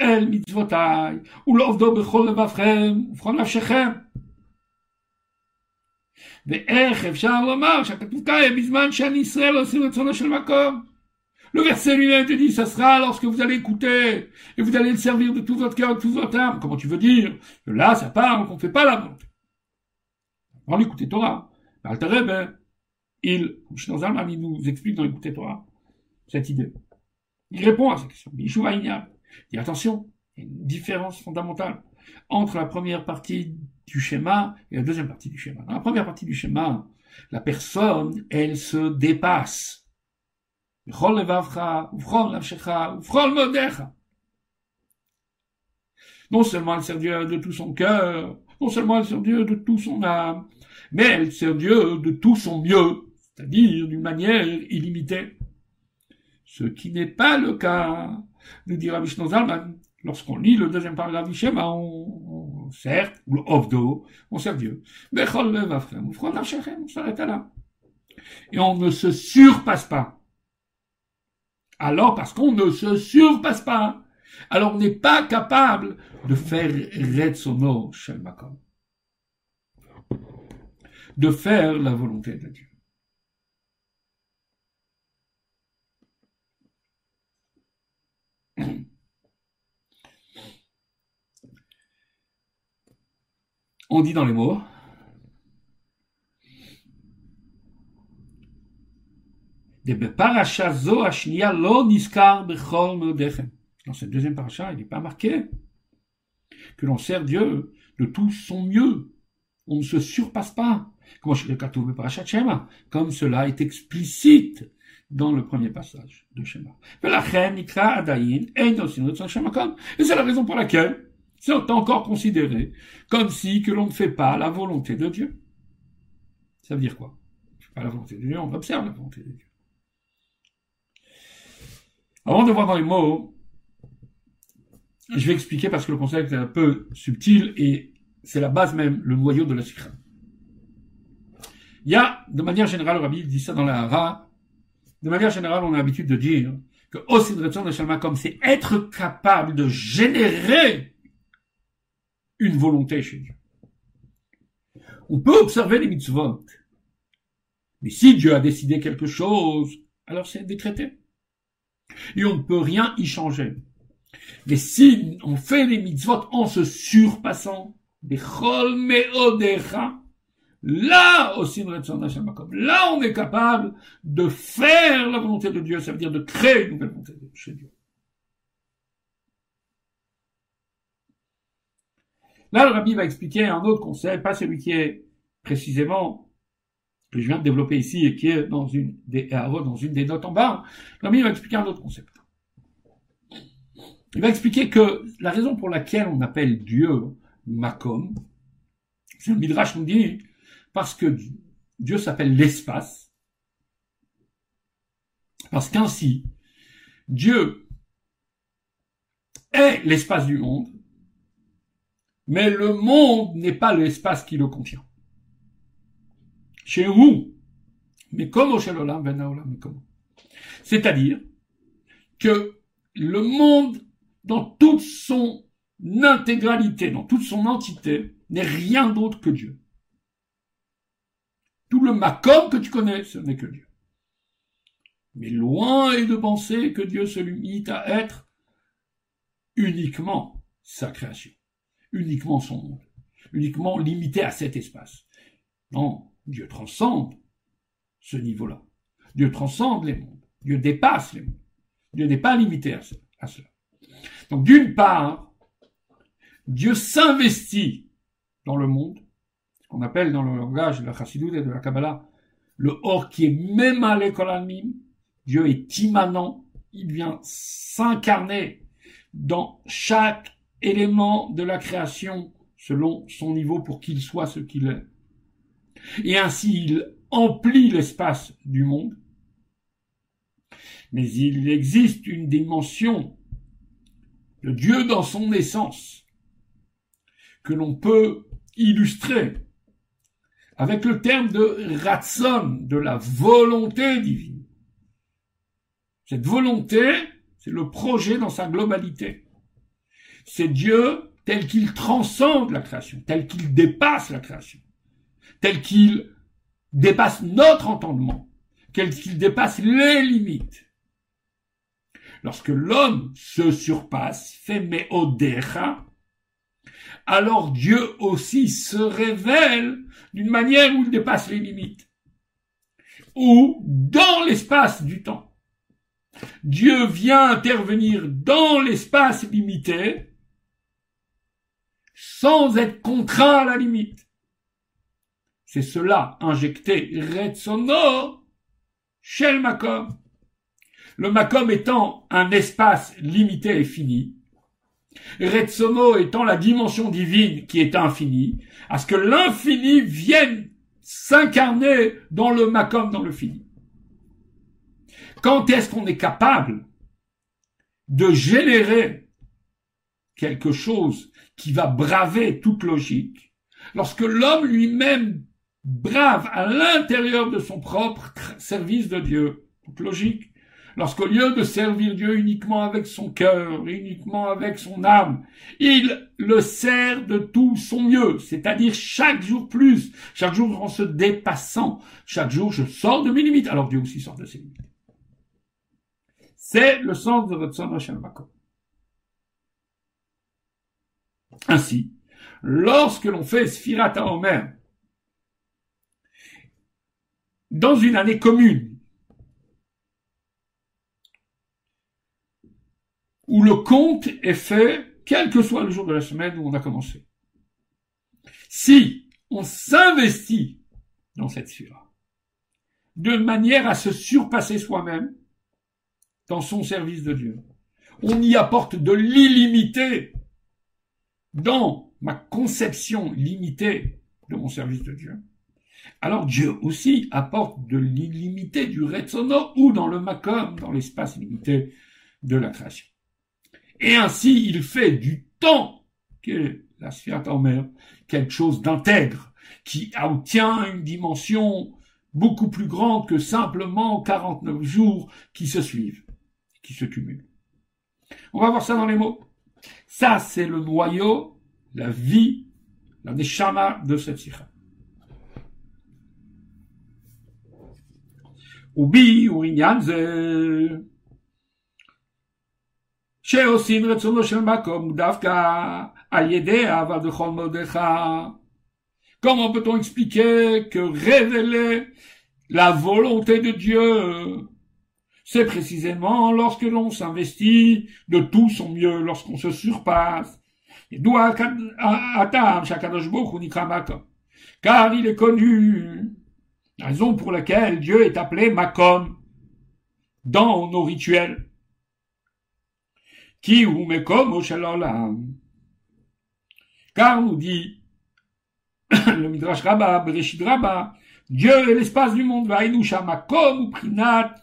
אל מצוותיי, ולעובדו בכל לבבכם ובכל נפשכם. ואיך אפשר לומר שהכתוב כאן בזמן שאני ישראל עושים רצונו של מקום? Le verset lui-même te dit, ça sera lorsque vous allez écouter et vous allez le servir de tout votre cœur et de toute votre âme. Comment tu veux dire que là, ça parle qu'on ne fait pas la volonté. On l'écouter Torah. Alter Rebbe, il, comme Zalman, il nous explique dans l'écouter Torah, cette idée. Il répond à cette question. Attention, il une différence fondamentale entre la première partie du schéma et la deuxième partie du schéma. Dans la première partie du schéma, la personne, elle se dépasse. Non seulement elle sert Dieu de tout son cœur, non seulement elle sert Dieu de tout son âme, mais elle sert Dieu de tout son mieux, c'est-à-dire d'une manière illimitée. Ce qui n'est pas le cas, nous dira Vishnu. Lorsqu'on lit le deuxième paragraphe du schéma, on, on sert, ou le Ovdo, on sert Dieu. Mais on s'arrête là. Et on ne se surpasse pas. Alors, parce qu'on ne se surpasse pas, alors on n'est pas capable de faire Red Sono Shel Makom. De faire la volonté de Dieu. On dit dans les mots, Dans cette deuxième paracha, il n'est pas marqué que l'on sert Dieu de tout son mieux. On ne se surpasse pas. Comme cela est explicite dans le premier passage de Shema. Et c'est la raison pour laquelle c'est encore considéré comme si que l'on ne fait pas la volonté de Dieu. Ça veut dire quoi? On ne fait pas la volonté de Dieu, on observe la volonté de Dieu. Avant de voir dans les mots, je vais expliquer parce que le concept est un peu subtil et c'est la base même, le noyau de la sikha. Il y a, de manière générale, le rabbi dit ça dans la hara, de manière générale, on a l'habitude de dire que aussi de comme c'est être capable de générer une volonté chez Dieu. On peut observer les mitzvot. Mais si Dieu a décidé quelque chose, alors c'est décrété et on ne peut rien y changer. Mais si on fait les mitzvot en se surpassant, là aussi là on est capable de faire la volonté de Dieu, ça veut dire de créer une nouvelle volonté chez Dieu. Là, le rabbi va expliquer un autre concept, pas celui qui est précisément que je viens de développer ici et qui est dans une des, notes en bas, il va expliquer un autre concept. Il va expliquer que la raison pour laquelle on appelle Dieu Makom, c'est le Midrash nous dit, parce que Dieu s'appelle l'espace, parce qu'ainsi, Dieu est l'espace du monde, mais le monde n'est pas l'espace qui le contient. Chez vous, mais comme C'est-à-dire que le monde, dans toute son intégralité, dans toute son entité, n'est rien d'autre que Dieu. Tout le makom que tu connais, ce n'est que Dieu. Mais loin est de penser que Dieu se limite à être uniquement sa création, uniquement son monde, uniquement limité à cet espace. Non, Dieu transcende ce niveau-là. Dieu transcende les mondes. Dieu dépasse les mondes. Dieu n'est pas limité à cela. Donc d'une part, Dieu s'investit dans le monde, qu'on appelle dans le langage de la Chassidut et de la Kabbalah, le or qui est même à l'école Dieu est immanent, il vient s'incarner dans chaque élément de la création selon son niveau pour qu'il soit ce qu'il est et ainsi il emplit l'espace du monde. Mais il existe une dimension de Dieu dans son essence que l'on peut illustrer avec le terme de ratson, de la volonté divine. Cette volonté, c'est le projet dans sa globalité. C'est Dieu tel qu'il transcende la création, tel qu'il dépasse la création tel qu'il dépasse notre entendement, tel qu'il dépasse les limites. Lorsque l'homme se surpasse, fait meodecha, alors Dieu aussi se révèle d'une manière où il dépasse les limites, ou dans l'espace du temps. Dieu vient intervenir dans l'espace limité sans être contraint à la limite. C'est cela injecté Retsono chez le Makom. Le Makom étant un espace limité et fini, Retsono étant la dimension divine qui est infinie, à ce que l'infini vienne s'incarner dans le Makom, dans le fini. Quand est-ce qu'on est capable de générer quelque chose qui va braver toute logique lorsque l'homme lui-même brave à l'intérieur de son propre service de Dieu toute logique lorsqu'au lieu de servir Dieu uniquement avec son cœur, uniquement avec son âme, il le sert de tout son mieux, c'est-à-dire chaque jour plus, chaque jour en se dépassant, chaque jour je sors de mes limites, alors Dieu aussi sort de ses limites. C'est le sens de votre son Ainsi, lorsque l'on fait Sphirata Omer dans une année commune, où le compte est fait, quel que soit le jour de la semaine où on a commencé. Si on s'investit dans cette sphère, de manière à se surpasser soi-même, dans son service de Dieu. On y apporte de l'illimité dans ma conception limitée de mon service de Dieu. Alors Dieu aussi apporte de l'illimité du retsono ou dans le makom, dans l'espace limité de la création. Et ainsi, il fait du temps que la sphère mer quelque chose d'intègre, qui obtient une dimension beaucoup plus grande que simplement 49 jours qui se suivent, qui se cumulent. On va voir ça dans les mots. Ça, c'est le noyau, la vie, la neshama de cette sikha. Ubi, urinyanze. שעושים רצונו של מקום דווקא על ידי אהבה בכל מרדך. Comment peut-on expliquer que révéler la volonté de Dieu c'est précisément lorsque l'on s'investit de tout son mieux, lorsqu'on se surpasse. Car il est connu, la raison pour laquelle Dieu est appelé Makom dans nos rituels. Car nous dit le Midrash Rabbah, Bereshit Rabbah, Dieu est l'espace du monde, Vainusha Makom ou Prinat,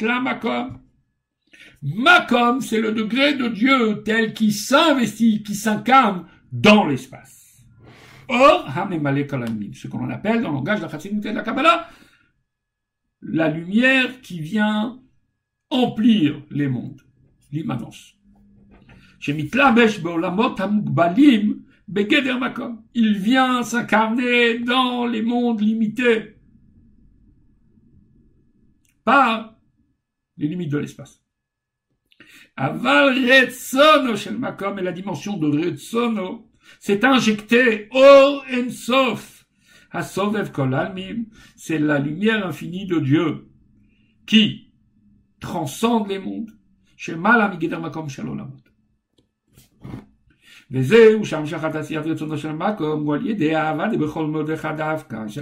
la makom. Makom, c'est le degré de Dieu tel qu'il s'investit, qui s'incarne dans l'espace. Or, ce qu'on appelle dans le langage de la de la Kabbalah, la lumière qui vient emplir les mondes, l'immanence. Il vient s'incarner dans les mondes limités par les limites de l'espace. Aval Retsono shel Makom et la dimension de Retsono s'est injecté au Ensof. Hasovev Kol c'est la lumière infinie de Dieu qui transcende les mondes. C'est la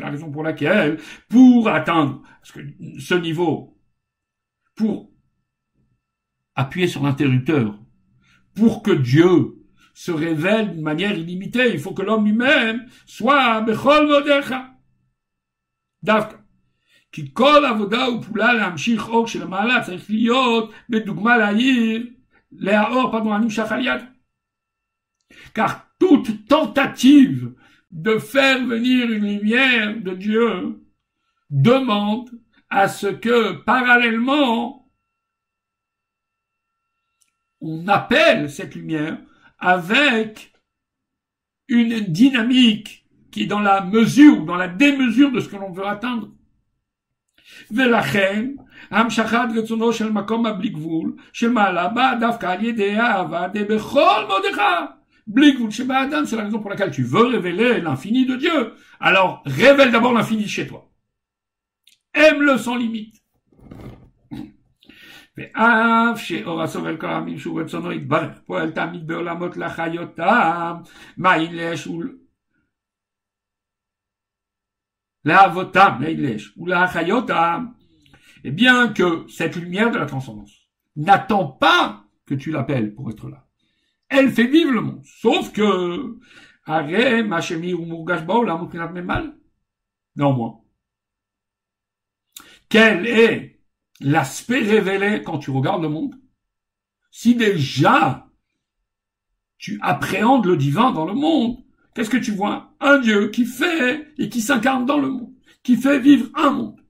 raison pour laquelle, pour atteindre ce niveau, pour appuyer sur l'interrupteur, pour que Dieu se révèle d'une manière illimitée, il faut que l'homme lui-même soit bechol modecha. דווקא. כי כל עבודה ופעולה להמשיך אור של המעלה צריך להיות בדוגמה להעיר, להאור, פרדון, הנמשך על יד car toute tentative de faire venir une lumière de Dieu demande à ce que parallèlement on appelle cette lumière avec une dynamique qui est dans la mesure, dans la démesure de ce que l'on veut atteindre. ולכן, המשכת רצונו של מקום הבלי גבול, שמעלה בה דווקא על ידי האהבה דבכל מודך c'est la raison pour laquelle tu veux révéler l'infini de Dieu. Alors, révèle d'abord l'infini chez toi. Aime-le sans limite. ואף שאור הסובל כל העמים שהוא רצונו יתברך, פועל תמיד בעולמות לחיותם, מה la votam, ou la chayotam, eh bien que cette lumière de la transcendance n'attend pas que tu l'appelles pour être là. Elle fait vivre le monde. Sauf que, arrêt, machemi ou mourgashbao, la moukinat memal. Néanmoins. Quel est l'aspect révélé quand tu regardes le monde? Si déjà tu appréhendes le divin dans le monde, qu'est-ce que tu vois? Un Dieu qui fait et qui s'incarne dans le monde, qui fait vivre un monde.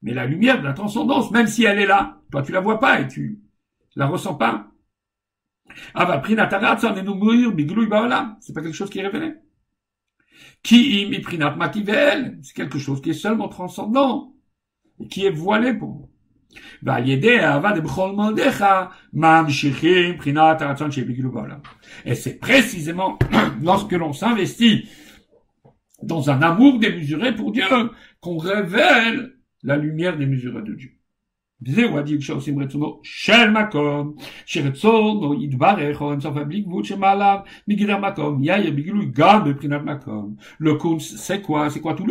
Mais la lumière de la transcendance, même si elle est là, toi tu la vois pas et tu la ressens pas. Ah c'est pas quelque chose qui est révélé. Qui c'est quelque chose qui est seulement transcendant et qui est voilé pour nous. Et c'est précisément lorsque l'on s'investit dans un amour démesuré pour Dieu qu'on révèle la lumière démesurée de Dieu. וזהו הדין שעושים רצונו של מקום, שרצונו יתברך או אינסוף בלי גבול שמעליו מגדר מקום, יאיר בגילוי גם מבחינת מקום. Le kunst, c'est quoi? C'est quoi tout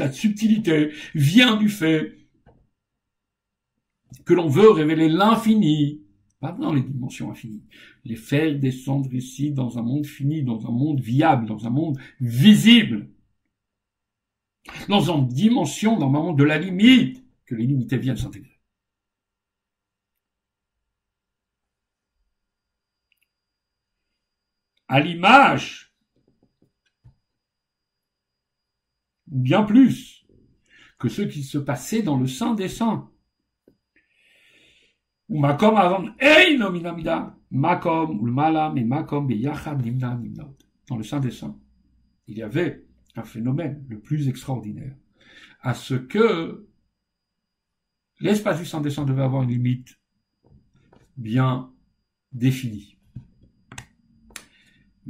la subtilité vient du fait que l'on veut révéler l'infini, pas dans les dimensions infinies, les faire descendre ici dans un monde fini, dans un monde viable, dans un monde visible dans une dimension normalement de la limite, que les limites viennent s'intégrer. À l'image, bien plus que ce qui se passait dans le Saint des Saints. Ou malam et makom Dans le Saint des Saints, il y avait un phénomène le plus extraordinaire, à ce que l'espace du sang descend devait avoir une limite bien définie.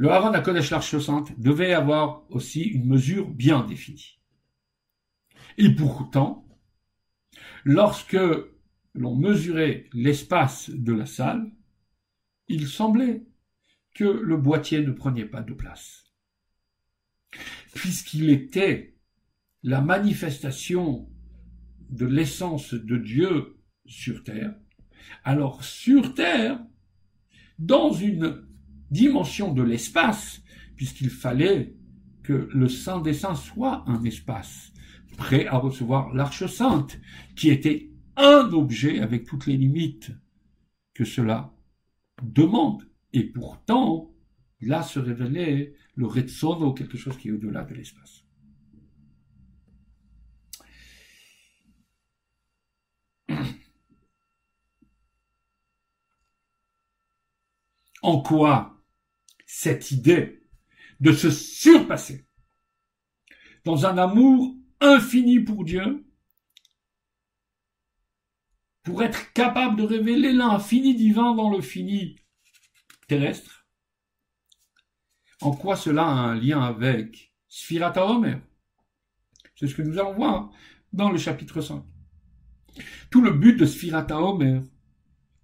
Le Haran Kodesh l'Arche Sainte devait avoir aussi une mesure bien définie. Et pourtant, lorsque l'on mesurait l'espace de la salle, il semblait que le boîtier ne prenait pas de place puisqu'il était la manifestation de l'essence de Dieu sur terre, alors sur terre, dans une dimension de l'espace, puisqu'il fallait que le Saint des Saints soit un espace prêt à recevoir l'arche sainte, qui était un objet avec toutes les limites que cela demande. Et pourtant, là se révélait le ou quelque chose qui est au-delà de l'espace. En quoi cette idée de se surpasser dans un amour infini pour Dieu, pour être capable de révéler l'infini divin dans le fini terrestre, en quoi cela a un lien avec Sphirata Omer C'est ce que nous allons voir dans le chapitre 5. Tout le but de Sphirata Omer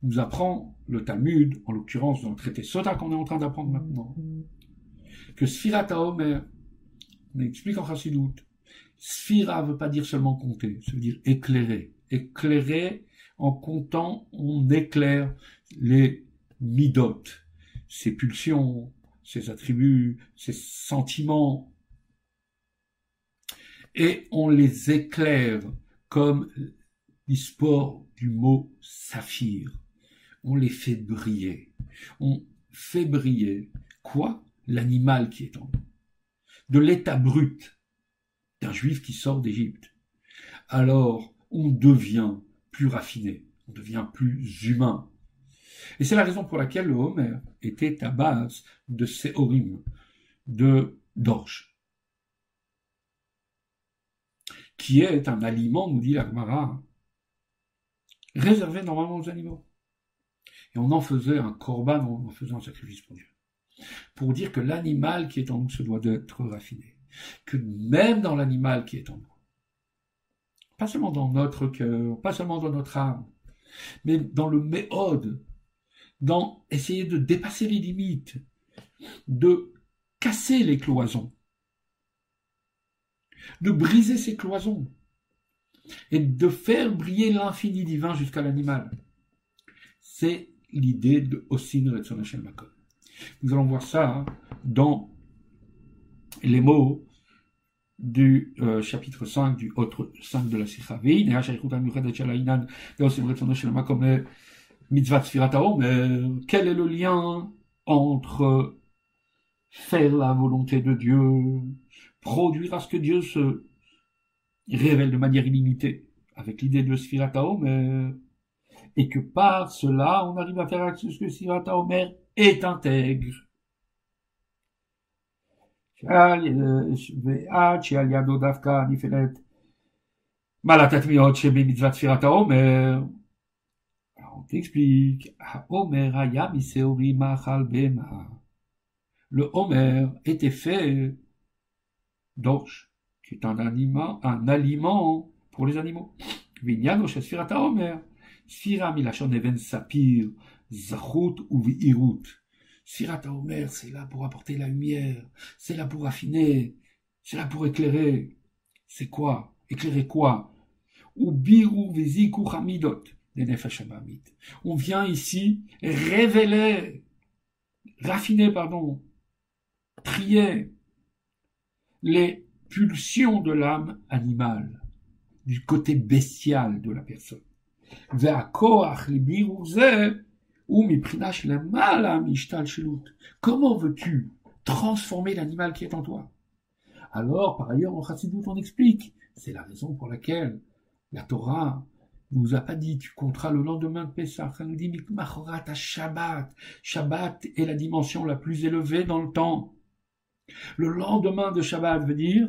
nous apprend le Talmud, en l'occurrence dans le traité Sota qu'on est en train d'apprendre maintenant, que Sphirata Omer, on explique en Chassidut, Sphira veut pas dire seulement compter, ça veut dire éclairer. Éclairer, en comptant, on éclaire les midot, ses pulsions, ses attributs, ses sentiments, et on les éclaire comme l'histoire du mot saphir. On les fait briller. On fait briller quoi? L'animal qui est en nous. De l'état brut d'un juif qui sort d'Égypte. Alors on devient plus raffiné, on devient plus humain, et c'est la raison pour laquelle le Homer était à base de ces horimes, de d'orge, qui est un aliment, nous dit l'Agmara, réservé normalement aux animaux. Et on en faisait un corban, en faisant un sacrifice pour Dieu. Pour dire que l'animal qui est en nous se doit d'être raffiné. que même dans l'animal qui est en nous, pas seulement dans notre cœur, pas seulement dans notre âme, mais dans le méode, dans essayer de dépasser les limites, de casser les cloisons, de briser ces cloisons et de faire briller l'infini divin jusqu'à l'animal. C'est l'idée de Ossin Retzon Makom. Nous allons voir ça dans les mots du euh, chapitre 5 du autre 5 de la Sikha. Mais quel est le lien entre faire la volonté de Dieu, produire à ce que Dieu se révèle de manière illimitée, avec l'idée de Sfirat mais et que par cela, on arrive à faire ce que Sfirat est intègre. ועד שעל ידו דווקא נפלת מעלת התמיהות שבמצוות ספירת העומר. On t'explique, העומר היה משעורי מאכל בהמה. Le Homer était fait d'orge, qui est un aliment, un aliment pour les animaux. Vignano chez Sfirat Milachon even sapir, zachut ou viirut. Sirata Omer, c'est là pour apporter la lumière, c'est là pour raffiner, c'est là pour éclairer. C'est quoi? Éclairer quoi? On vient ici révéler, raffiner, pardon, trier les pulsions de l'âme animale, du côté bestial de la personne. Comment veux-tu transformer l'animal qui est en toi? Alors, par ailleurs, en Chassidut, on explique. C'est la raison pour laquelle la Torah nous a pas dit tu compteras le lendemain de Pessah. Elle nous dit à Shabbat. Shabbat est la dimension la plus élevée dans le temps. Le lendemain de Shabbat veut dire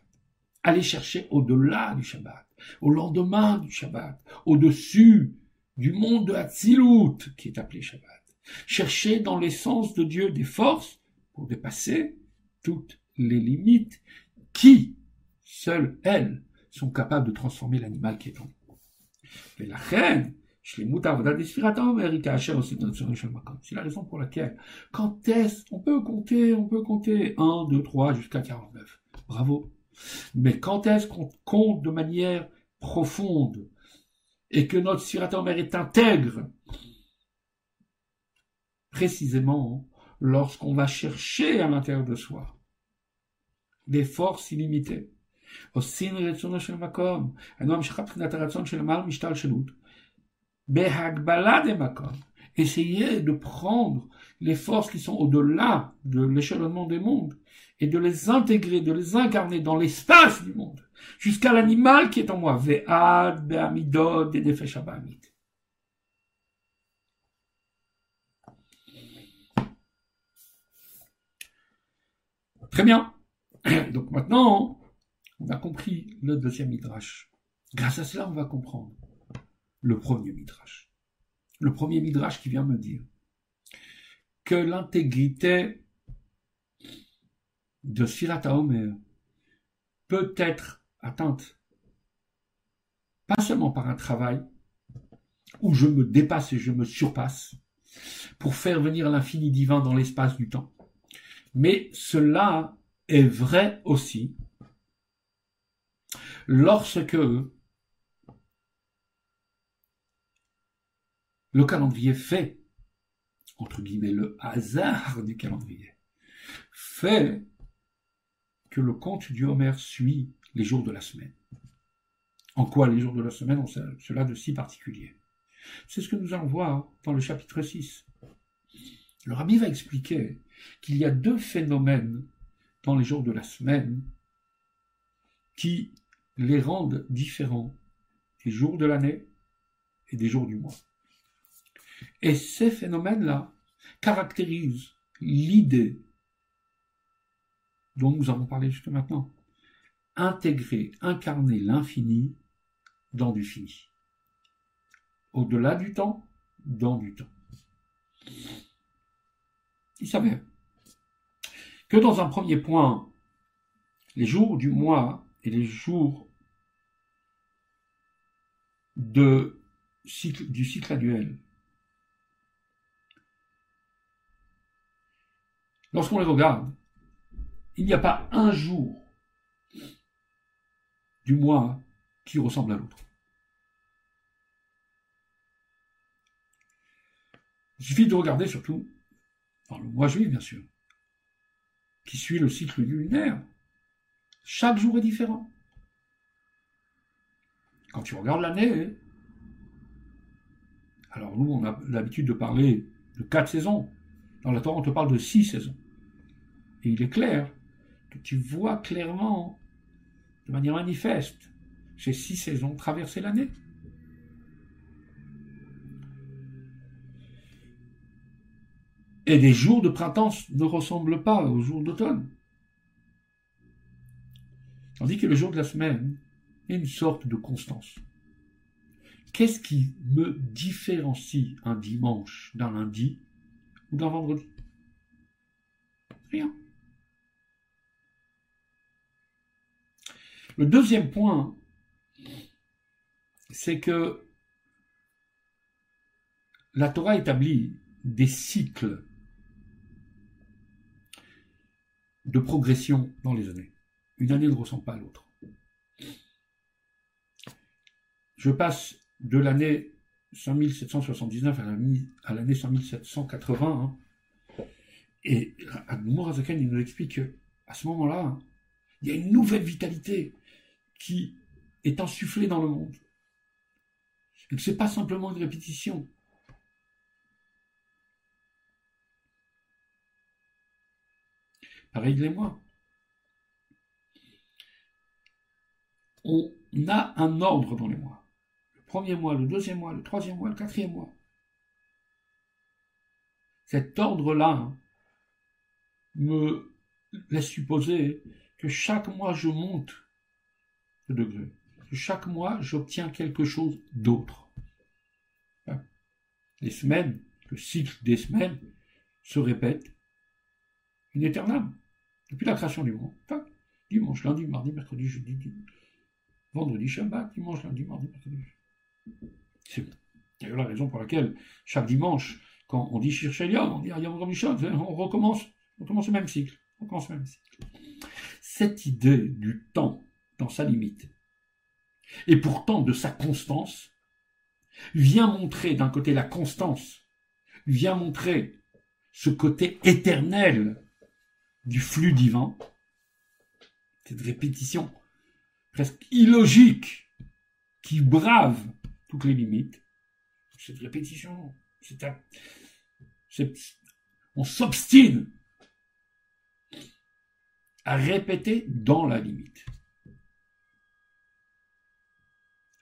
Allez chercher au-delà du Shabbat, au lendemain du Shabbat, au-dessus du monde de Hatzilut, qui est appelé Shabbat. Chercher dans l'essence de Dieu des forces pour dépasser toutes les limites qui, seules elles, sont capables de transformer l'animal qui est en nous. Mais la reine, c'est la raison pour laquelle, quand est-ce, on peut compter, on peut compter 1, 2, 3 jusqu'à 49. Bravo. Mais quand est-ce qu'on compte de manière profonde et que notre Sirator est intègre? Précisément lorsqu'on va chercher à l'intérieur de soi des forces illimitées. Essayer de prendre les forces qui sont au-delà de l'échelonnement des mondes et de les intégrer, de les incarner dans l'espace du monde, jusqu'à l'animal qui est en moi. Ve'ad be'amidod et Très bien. Donc maintenant, on a compris le deuxième midrash. Grâce à cela, on va comprendre le premier midrash. Le premier midrash qui vient me dire que l'intégrité de Sirat Omer peut être atteinte pas seulement par un travail où je me dépasse et je me surpasse pour faire venir l'infini divin dans l'espace du temps, mais cela est vrai aussi lorsque le calendrier fait, entre guillemets, le hasard du calendrier, fait que le compte du Homer suit les jours de la semaine. En quoi les jours de la semaine ont cela de si particulier? C'est ce que nous allons voir dans le chapitre 6. Le rabbi va expliquer qu'il y a deux phénomènes dans les jours de la semaine qui les rendent différents des jours de l'année et des jours du mois. Et ces phénomènes-là caractérisent l'idée dont nous avons parlé jusque maintenant. Intégrer, incarner l'infini dans du fini. Au-delà du temps, dans du temps. Il savait que dans un premier point, les jours du mois et les jours du cycle annuel, lorsqu'on les regarde, il n'y a pas un jour du mois qui ressemble à l'autre. Il suffit de regarder surtout dans le mois juillet, bien sûr, qui suit le cycle lunaire. Chaque jour est différent. Quand tu regardes l'année, alors nous, on a l'habitude de parler de quatre saisons. Dans la Torah, on te parle de six saisons. Et il est clair que tu vois clairement, de manière manifeste, ces six saisons traverser l'année. Et les jours de printemps ne ressemblent pas aux jours d'automne. Tandis que le jour de la semaine est une sorte de constance. Qu'est-ce qui me différencie un dimanche d'un lundi? D'un vendredi Rien. Le deuxième point, c'est que la Torah établit des cycles de progression dans les années. Une année ne ressemble pas à l'autre. Je passe de l'année 5779 à l'année 5780. Hein, et Admour Azaken, il nous explique qu'à ce moment-là, il y a une nouvelle vitalité qui est insufflée dans le monde. Et que ce n'est pas simplement une répétition. Pareil les mois. On a un ordre dans les mois. Premier mois, le deuxième mois, le troisième mois, le quatrième mois. Cet ordre-là me laisse supposer que chaque mois je monte de degré. Que chaque mois j'obtiens quelque chose d'autre. Hein? Les semaines, le cycle des semaines se répète une éternelle. Depuis la création du monde. Dimanche, lundi, mardi, mercredi, jeudi, vendredi, Shabbat, dimanche, lundi, mardi, mercredi. C'est d'ailleurs la raison pour laquelle chaque dimanche, quand on dit Shirshelion, on dit Ayam on recommence, on commence le même cycle. On recommence le même cycle cette idée du temps dans sa limite, et pourtant de sa constance, vient montrer d'un côté la constance, vient montrer ce côté éternel du flux divin, cette répétition presque illogique qui brave toutes les limites, cette répétition, on s'obstine à répéter dans la limite.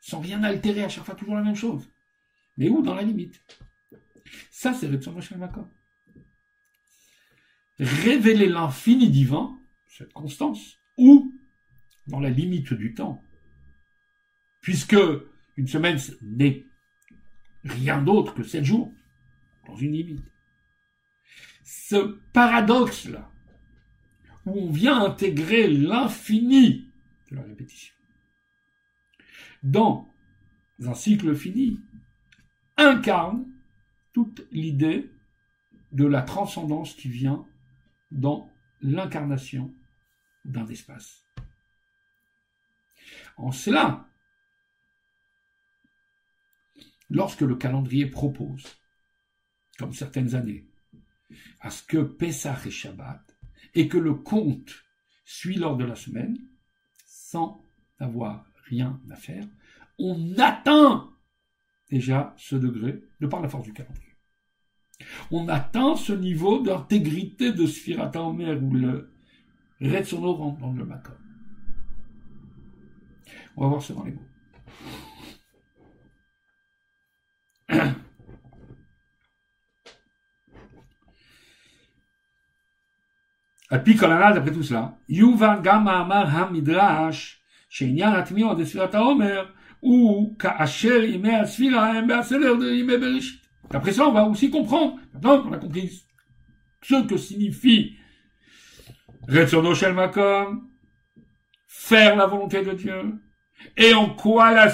Sans rien altérer à chaque fois toujours la même chose. Mais où? Dans la limite Ça, c'est Retsum Makon. Révéler l'infini divin, cette constance, ou dans la limite du temps. Puisque une semaine n'est rien d'autre que sept jours, dans une limite. Ce paradoxe-là, où on vient intégrer l'infini de la répétition. Dans un cycle fini, incarne toute l'idée de la transcendance qui vient dans l'incarnation d'un espace. En cela, lorsque le calendrier propose, comme certaines années, à ce que Pessah et Shabbat et que le compte suit lors de la semaine, sans avoir rien à faire, on atteint déjà ce degré de par la force du calendrier. On atteint ce niveau d'intégrité de Sphirata Omer ou le Retsono dans le Makom. On va voir ça dans les mots. Picolana, d'après tout cela, Gama de Ime ça, on va aussi comprendre, maintenant on a compris ce que signifie Retsono Shel Makom, faire la volonté de Dieu, et en quoi la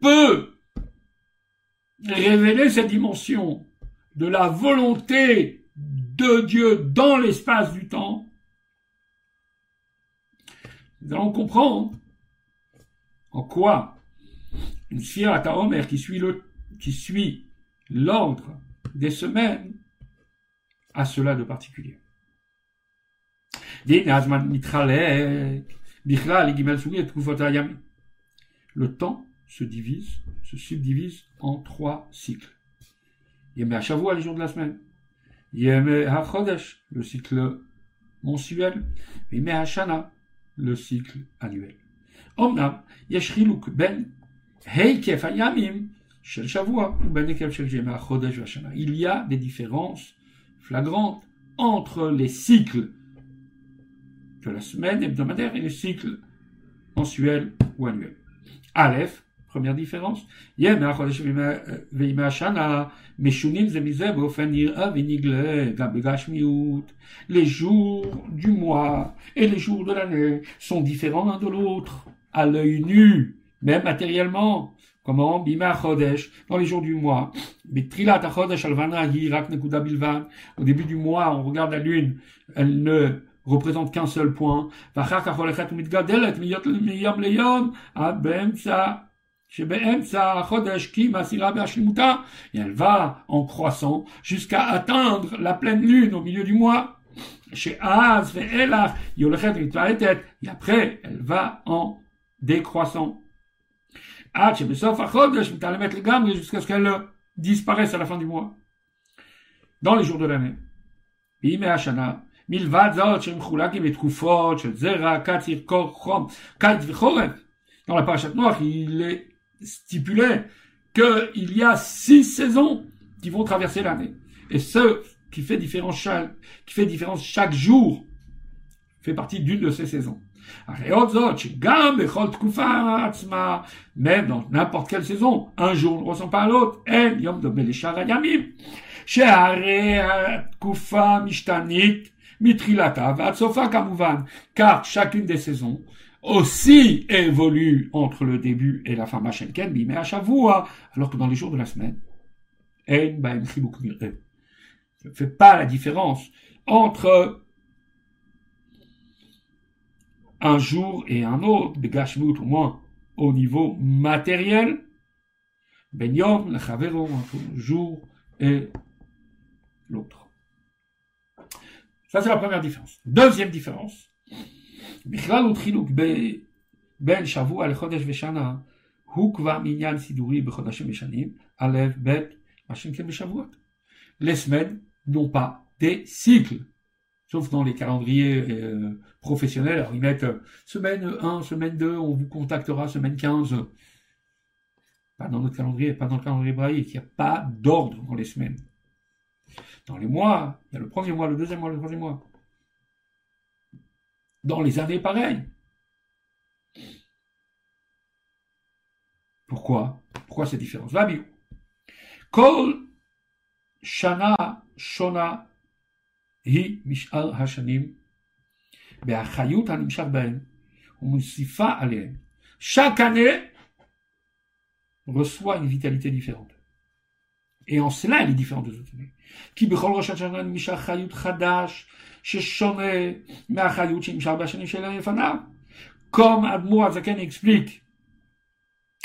peut révéler cette dimension de la volonté de Dieu dans l'espace du temps, nous allons comprendre en quoi une Sfirat Omer qui suit qui suit l'ordre des semaines a cela de particulier. Le temps se divise, se subdivise en trois cycles. Yeme HaShavua, les jours de la semaine. Yeme HaChodesh, le cycle mensuel. Yeme HaShana, le cycle annuel. Omnam, Yeshriluk ben Heikef Hayamim, Shel Shavua, ben Heikef Shel Yeme HaChodesh VaShana. Il y a des différences flagrantes entre les cycles de la semaine hebdomadaire et les cycles mensuels ou annuels. Aleph, première différence, les jours du mois et les jours de l'année sont différents l'un de l'autre, à l'œil nu, même matériellement. Comment Bima Chodesh, dans les jours du mois. Au début du mois, on regarde la lune, elle ne représente qu'un seul point et elle va en croissant jusqu'à atteindre la pleine lune au milieu du mois. Et après, elle va en décroissant. Jusqu'à ce qu'elle disparaisse à la fin du mois. Dans les jours de l'année. Dans la parachat noire, il est stipulait qu'il y a six saisons qui vont traverser l'année. Et ce qui fait différence chaque, qui fait différence chaque jour fait partie d'une de ces saisons. Même dans n'importe quelle saison, un jour ne ressemble pas à l'autre. Yom Mitrilata, Vatsofa Kamuvan, car chacune des saisons aussi évolue entre le début et la fin Machenken, mais à Shavua, alors que dans les jours de la semaine, ne fait pas la différence entre un jour et un autre, de Gashmut au moins au niveau matériel, Ben Yom, le entre un jour et l'autre. Ça, c'est la première différence. Deuxième différence. בכלל הוא חילוק בין שבוע לחודש ושנה, הוא כבר מעניין סידורי בחודשים ושנים, א', ב', מה שנקרא בשבועות. Les semaines n'ont pas des cycles. Sauf dans les calendriers euh, professionnels, alors ils mettent euh, semaine 1, semaine 2, on vous contactera semaine 15. Pas dans notre calendrier, pas dans le calendrier hébraïque, il n'y a pas d'ordre dans les semaines. Dans les mois, il y a le premier mois, le deuxième mois, le troisième mois. dans les années pareilles. Pourquoi? Pourquoi cette différence? Va mieux. Chaque année reçoit une vitalité différente. Et en cela, elle est différente des autres années. ששונה מהחיות שנמשך בשנים של לפניו. Comme Admo Azaken explique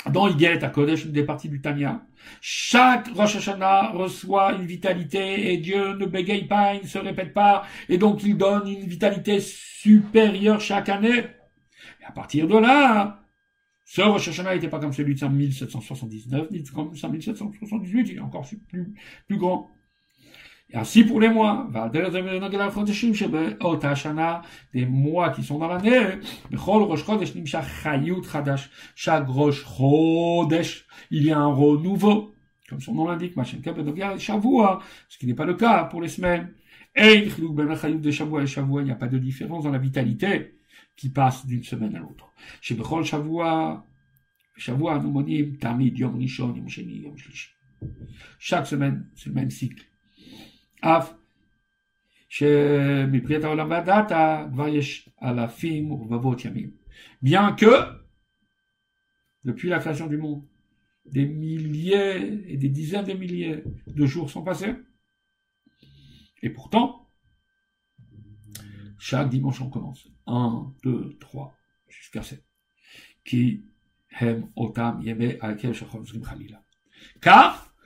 dans Iget à Kodesh, une des parties du Tanya, chaque Rosh Hashanah reçoit une vitalité et Dieu ne bégaye pas, il ne se répète pas, et donc il donne une vitalité supérieure chaque année. Et à partir de là, ce Rosh Hashanah n'était pas comme celui de 1779, ni comme 1778, il est encore plus, plus grand. Et les mois, des mois qui sont dans l'année, chaque Rosh Chodesh, il y a un renouveau, comme son nom l'indique, ce qui n'est pas le cas pour les semaines. Et il n'y a pas de différence dans la vitalité qui passe d'une semaine à l'autre. Chez Bechol Shavua, Shavua, Tamid, Yom Rishon, Yom Yom. Chaque semaine, c'est le même cycle. Av, שמבחינת העולם והדאטה כבר יש אלפים ורבבות ימים. Bien que, depuis la création du monde, des milliers et des dizaines de milliers de jours sont passés. Et pourtant, chaque dimanche on commence. 1, 2, 3, jusqu'à 7. Qui hem otam yeme akel khalila. Car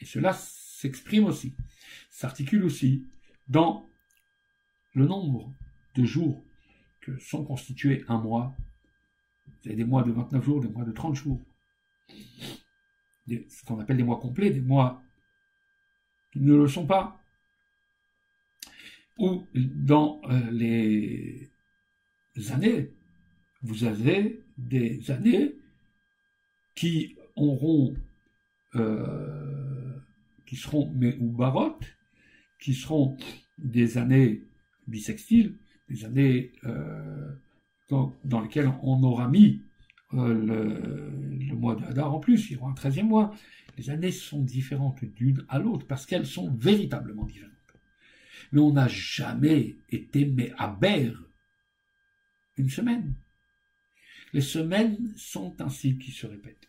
Et cela s'exprime aussi, s'articule aussi dans le nombre de jours que sont constitués un mois. Vous avez des mois de 29 jours, des mois de 30 jours. ce qu'on appelle des mois complets, des mois qui ne le sont pas. Ou dans euh, les années, vous avez des années qui auront euh, qui seront ou barotes, qui seront des années bisextiles, des années euh, dans, lesquelles on aura mis euh, le, mois d'Adar en plus, il y aura un treizième mois. Les années sont différentes d'une à l'autre parce qu'elles sont véritablement différentes. Mais on n'a jamais été mais à berre une semaine. Les semaines sont ainsi qui se répètent.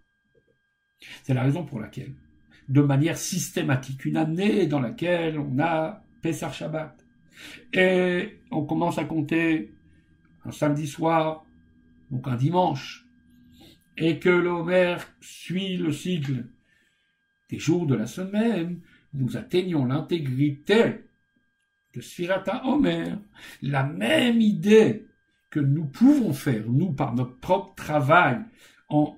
C'est la raison pour laquelle, de manière systématique, une année dans laquelle on a Pessar Shabbat, et on commence à compter un samedi soir, donc un dimanche, et que l'Homer suit le cycle des jours de la semaine, nous atteignons l'intégrité de Sfirata Homer, la même idée que nous pouvons faire, nous, par notre propre travail, en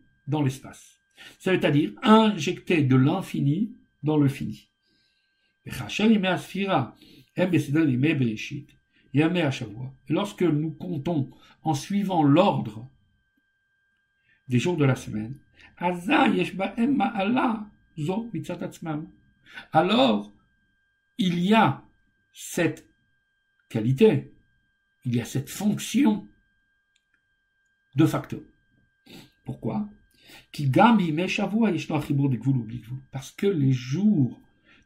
dans l'espace. C'est-à-dire injecter de l'infini dans le fini. Et lorsque nous comptons en suivant l'ordre des jours de la semaine, alors il y a cette qualité, il y a cette fonction de facto. Pourquoi? Parce que les jours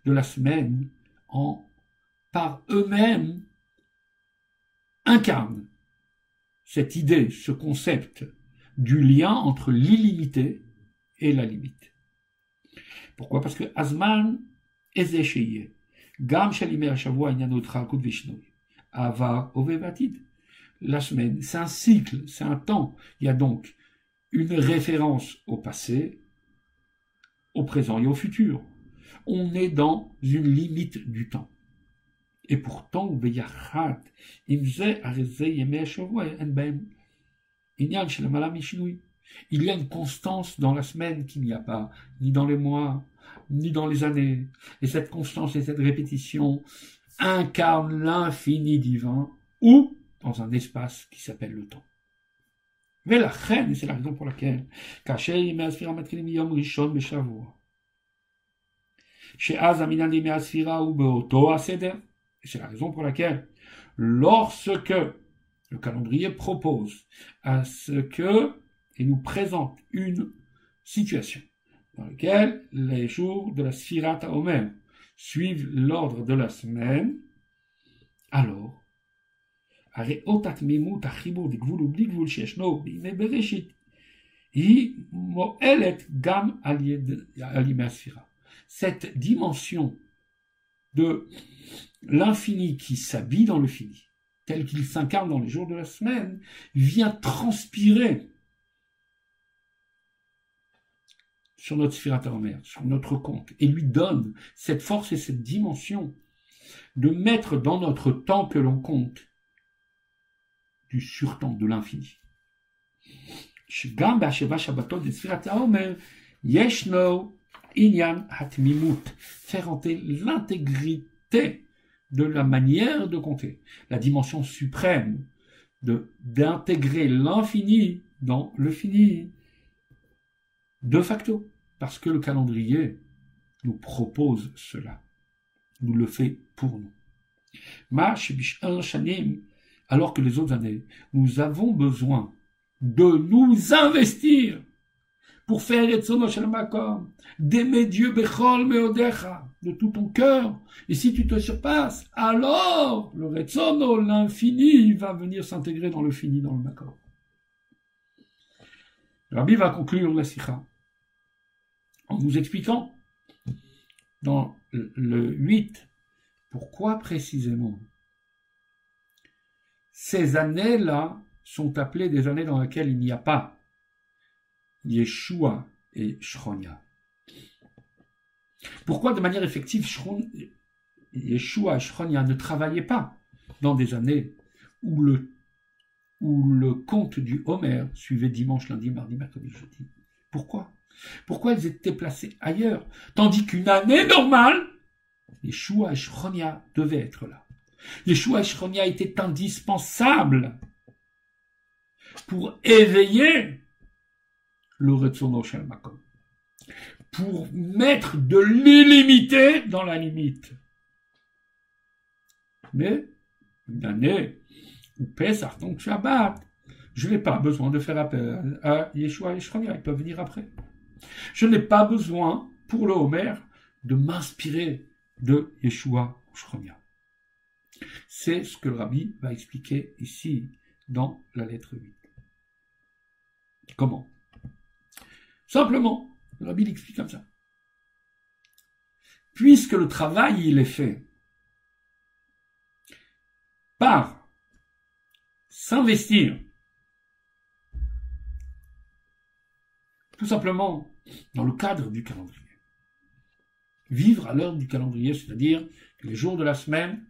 de la semaine, en, par eux-mêmes, incarnent cette idée, ce concept du lien entre l'illimité et la limite. Pourquoi? Parce que Azman Ezesheye, Gam Shalimé Shavua Vishnoi, Ava Ovevatid. La semaine, c'est un cycle, c'est un temps. Il y a donc une référence au passé, au présent et au futur. On est dans une limite du temps. Et pourtant, il y a une constance dans la semaine qu'il n'y a pas, ni dans les mois, ni dans les années. Et cette constance et cette répétition incarnent l'infini divin ou dans un espace qui s'appelle le temps. Mais la reine, et c'est la raison pour laquelle, chez ou c'est la raison pour laquelle, lorsque le calendrier propose à ce que, et nous présente une situation dans laquelle les jours de la Sphirata Omer suivent l'ordre de la semaine, alors, cette dimension de l'infini qui s'habille dans le fini, tel qu'il s'incarne dans les jours de la semaine, vient transpirer sur notre sphérateur mère, sur notre compte, et lui donne cette force et cette dimension de mettre dans notre temps que l'on compte du surtemps de l'infini. Faire entrer l'intégrité de la manière de compter, la dimension suprême de d'intégrer l'infini dans le fini, de facto, parce que le calendrier nous propose cela, nous le fait pour nous. Alors que les autres années, nous avons besoin de nous investir pour faire d'aimer Dieu Bechol Meodecha, de tout ton cœur. Et si tu te surpasses, alors le Retzono, l'infini, va venir s'intégrer dans le fini, dans le Makom. Rabbi va conclure la Sikha en nous expliquant dans le 8 pourquoi précisément ces années-là sont appelées des années dans lesquelles il n'y a pas Yeshua et Shronia. Pourquoi de manière effective Yeshua et Shronia ne travaillaient pas dans des années où le, où le conte du Homer suivait dimanche, lundi, mardi, mercredi, jeudi? Pourquoi? Pourquoi ils étaient placés ailleurs? Tandis qu'une année normale, Yeshua et Shronia devaient être là. Yeshua et Shronia étaient indispensables pour éveiller le Makom. Pour mettre de l'illimité dans la limite. Mais, une année où Pesach, donc Shabbat, je n'ai pas besoin de faire appel à Yeshua et Shronia, ils peuvent venir après. Je n'ai pas besoin, pour le Homer, de m'inspirer de Yeshua Shronia. C'est ce que le rabbi va expliquer ici dans la lettre 8. Comment? Simplement, le rabbi l'explique comme ça. Puisque le travail, il est fait par s'investir tout simplement dans le cadre du calendrier. Vivre à l'heure du calendrier, c'est-à-dire les jours de la semaine,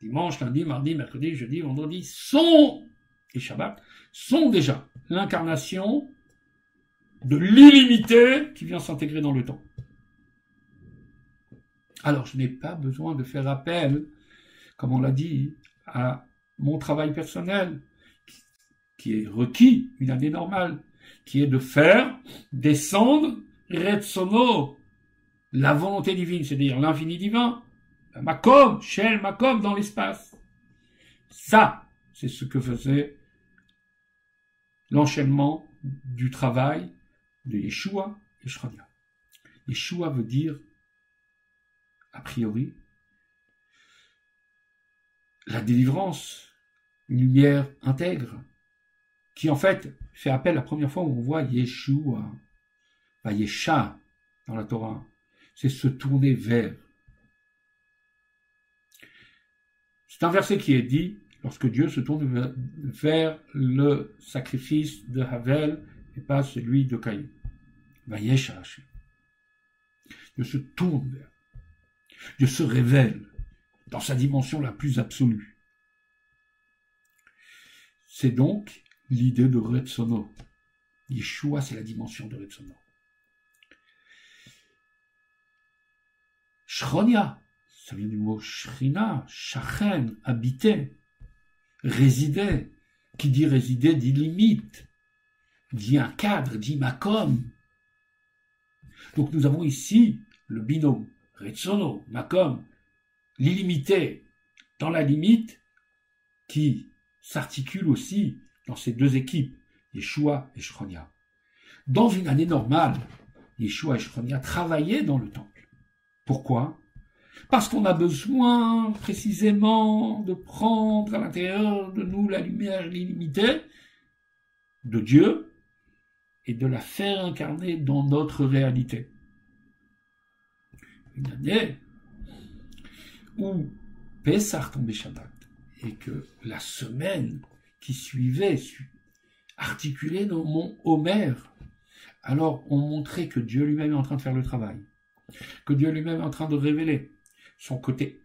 dimanche, lundi, mardi, mercredi, jeudi, vendredi, sont, et Shabbat, sont déjà l'incarnation de l'illimité qui vient s'intégrer dans le temps. Alors, je n'ai pas besoin de faire appel, comme on l'a dit, à mon travail personnel, qui est requis une année normale, qui est de faire descendre Retsono, la volonté divine, c'est-à-dire l'infini divin, Makom, Shel Makom dans l'espace. Ça, c'est ce que faisait l'enchaînement du travail de Yeshua et Shradia. Yeshua veut dire, a priori, la délivrance, une lumière intègre, qui en fait fait appel la première fois où on voit Yeshua, pas Yesha dans la Torah, c'est se tourner vers. C'est un verset qui est dit lorsque Dieu se tourne vers le sacrifice de Havel et pas celui de Caïn. Dieu se tourne vers. Dieu se révèle dans sa dimension la plus absolue. C'est donc l'idée de Retsono. Yeshua, c'est la dimension de Retsono. Shronia, ça vient du mot Shrina, Shachen, habiter, résider. Qui dit résider dit limite, dit un cadre, dit makom. Donc nous avons ici le binôme Retsono, makom, l'illimité dans la limite qui s'articule aussi dans ces deux équipes, Yeshua et Shronia. Dans une année normale, Yeshua et Shronia travaillaient dans le temple. Pourquoi? Parce qu'on a besoin précisément de prendre à l'intérieur de nous la lumière illimitée de Dieu et de la faire incarner dans notre réalité. Une année où Pessah tombait Shabbat et que la semaine qui suivait articulait dans mon Homer, alors on montrait que Dieu lui-même est en train de faire le travail, que Dieu lui-même est en train de révéler son côté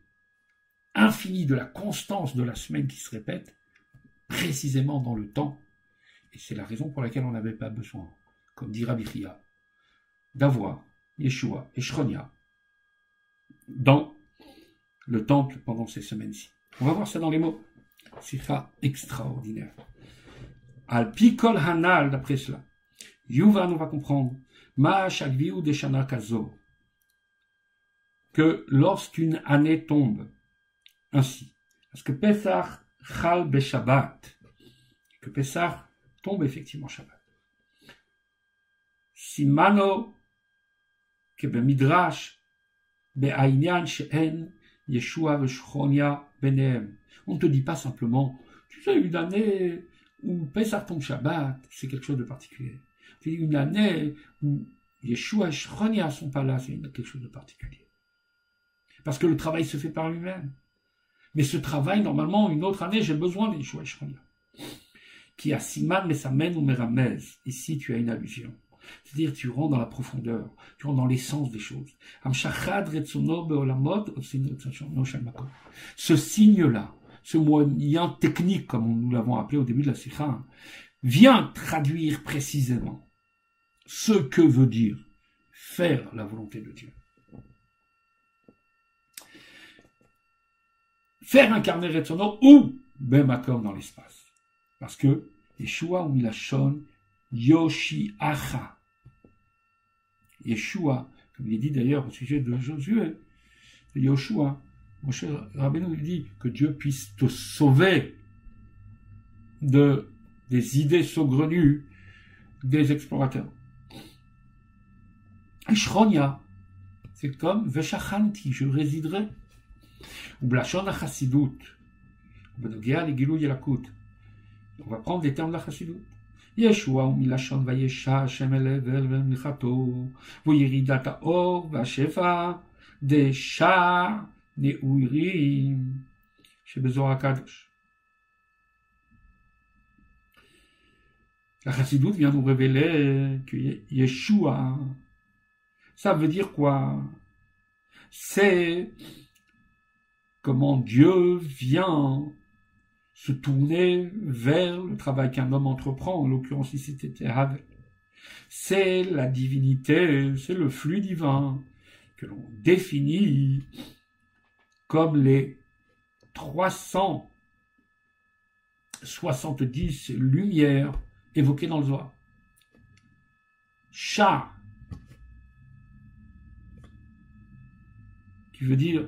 infini de la constance de la semaine qui se répète, précisément dans le temps. Et c'est la raison pour laquelle on n'avait pas besoin, comme dit Rabbi d'avoir Yeshua et Shronia dans le temple pendant ces semaines-ci. On va voir ça dans les mots. C'est ça extraordinaire. Al pikol hanal, d'après cela. Yuva nous va comprendre. Ma shagviu de kazo. Que lorsqu'une année tombe, ainsi. Parce que Pesach chal Shabbat. Que Pesach tombe effectivement Shabbat. Simano que Midrash be Aïnyan she'en Yeshua v'shchonia benem. On ne te dit pas simplement, tu sais, une année où Pesach tombe Shabbat, c'est quelque chose de particulier. Une année où Yeshua et Shchonia sont pas là, c'est quelque chose de particulier. Parce que le travail se fait par lui-même. Mais ce travail, normalement, une autre année, j'ai besoin et Shchonia. Qui a Siman, mais ça mène ou Meramez. Ici, tu as une allusion. C'est-à-dire, tu rentres dans la profondeur, tu rentres dans l'essence des choses. Ce signe-là, ce moyen technique, comme nous l'avons appelé au début de la sikha, vient traduire précisément ce que veut dire faire la volonté de Dieu. Faire incarner Retsono ou Bemakom dans l'espace. Parce que Yeshua ou Milachon Yoshiacha. Yeshua, comme il dit d'ailleurs au sujet de Josué, Yoshua, cher Rabbeinu lui dit que Dieu puisse te sauver de des idées saugrenues des explorateurs. Et c'est comme Veshachanti, je résiderai. Ou Blachon Achasidut, on va prendre les termes de la Chassidut. ישוע הוא מלשון וישע השם אל הבל ומלכתו, וירידת האור והשפע דשע נעורים שבזוהר הקדוש. La chassidoute vient nous révéler que Yeshua, ça veut dire quoi C'est comment Dieu vient se tourner vers le travail qu'un homme entreprend, en l'occurrence ici c'était Havel. C'est la divinité, c'est le flux divin que l'on définit comme les 370 lumières évoquées dans le Zohar. Chat, qui veut dire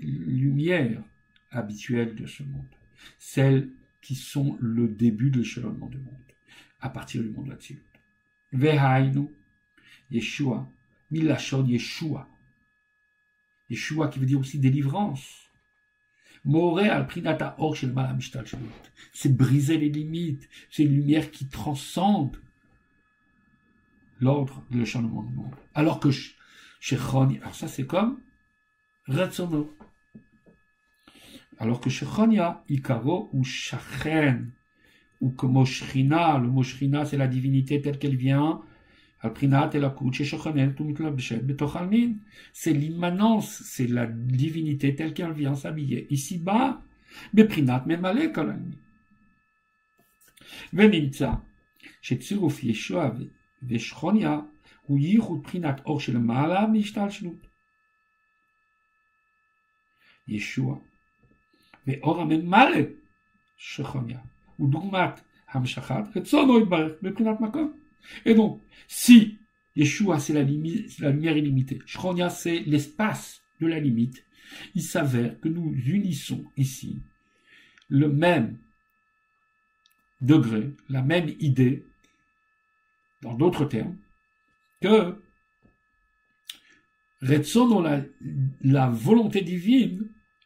lumières habituelles de ce monde celles qui sont le début de l'échelonnement du monde, à partir du monde de la Vehainu, Yeshua, Milachon Yeshua, Yeshua qui veut dire aussi délivrance. C'est briser les limites. C'est une lumière qui transcende l'ordre, le changement du monde. Alors que chez alors ça c'est comme Ratsono. Alors que chez Chonia, Ikaro ou Shachen, ou que Moshrina, le Moshrina c'est la divinité telle qu'elle vient, c'est l'immanence, c'est la divinité telle qu'elle vient s'habiller. Ici-bas, Beprinat Memale Kolani. ונמצא שצירוף ישוע ושכוניה הוא ייחוד בחינת אור של מעלה מהשתלשלות. ישוע ואור הממלא שכוניה הוא דוגמת המשכת רצונו יתברך בבחינת מקום. Et donc, si Yeshua, c'est la, la, lumière illimitée, Shronia, c'est l'espace de la limite, il s'avère que nous unissons ici le même degré, la même idée, dans d'autres termes, que Retson la, la volonté divine,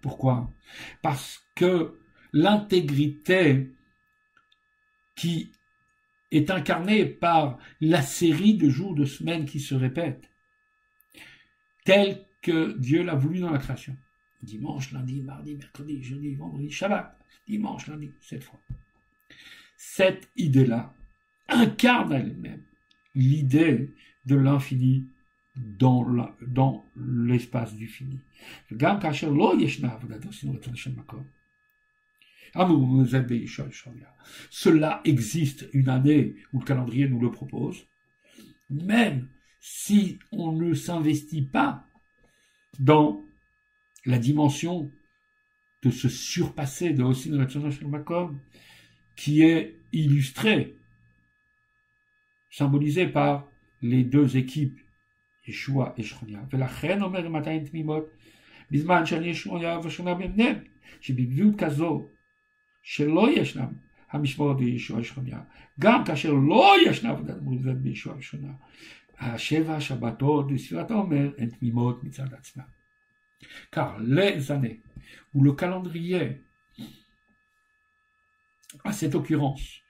Pourquoi? Parce que l'intégrité qui est incarné par la série de jours, de semaines qui se répètent, tel que Dieu l'a voulu dans la création. Dimanche, lundi, mardi, mercredi, jeudi, vendredi, Shabbat, dimanche, lundi, cette fois. Cette idée-là incarne elle-même l'idée de l'infini dans l'espace du fini. Cela existe une année où le calendrier nous le propose, même si on ne s'investit pas dans la dimension de se surpasser de Osin Makom, qui est illustrée, symbolisée par les deux équipes, Et Shronia. ולכן אומר 200 תמימות, בזמן שאני ישוע ושונה ביניהם, שבגביעות כזו שלא ישנם המשמרות בישוע שכוניה, גם כאשר לא ישנה עבודת מוזת בישוע שכונה. השבע השבתות בספירת העומר הן תמימות מצד עצמן. Car les années où le calendrier, à cette occurrence,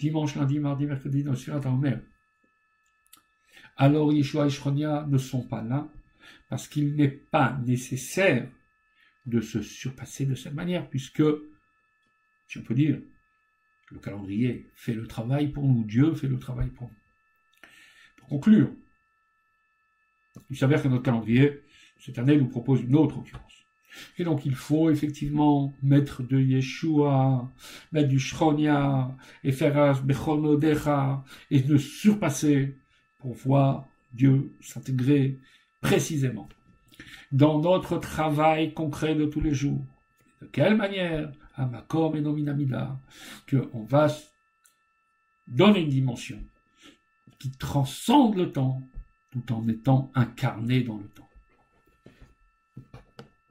dimanche, lundi, mardi, alors Yeshua et Shronia ne sont pas là, parce qu'il n'est pas nécessaire de se surpasser de cette manière, puisque si on peut dire, le calendrier fait le travail pour nous, Dieu fait le travail pour nous. Pour conclure, il s'avère que notre calendrier, cette année, nous propose une autre occurrence. Et donc il faut effectivement mettre de Yeshua, mettre du Shronia, et faire Bechonodecha, et de surpasser pour voir Dieu s'intégrer précisément dans notre travail concret de tous les jours. De quelle manière? Amakom et Nominamida, qu'on va donner une dimension qui transcende le temps tout en étant incarné dans le temps.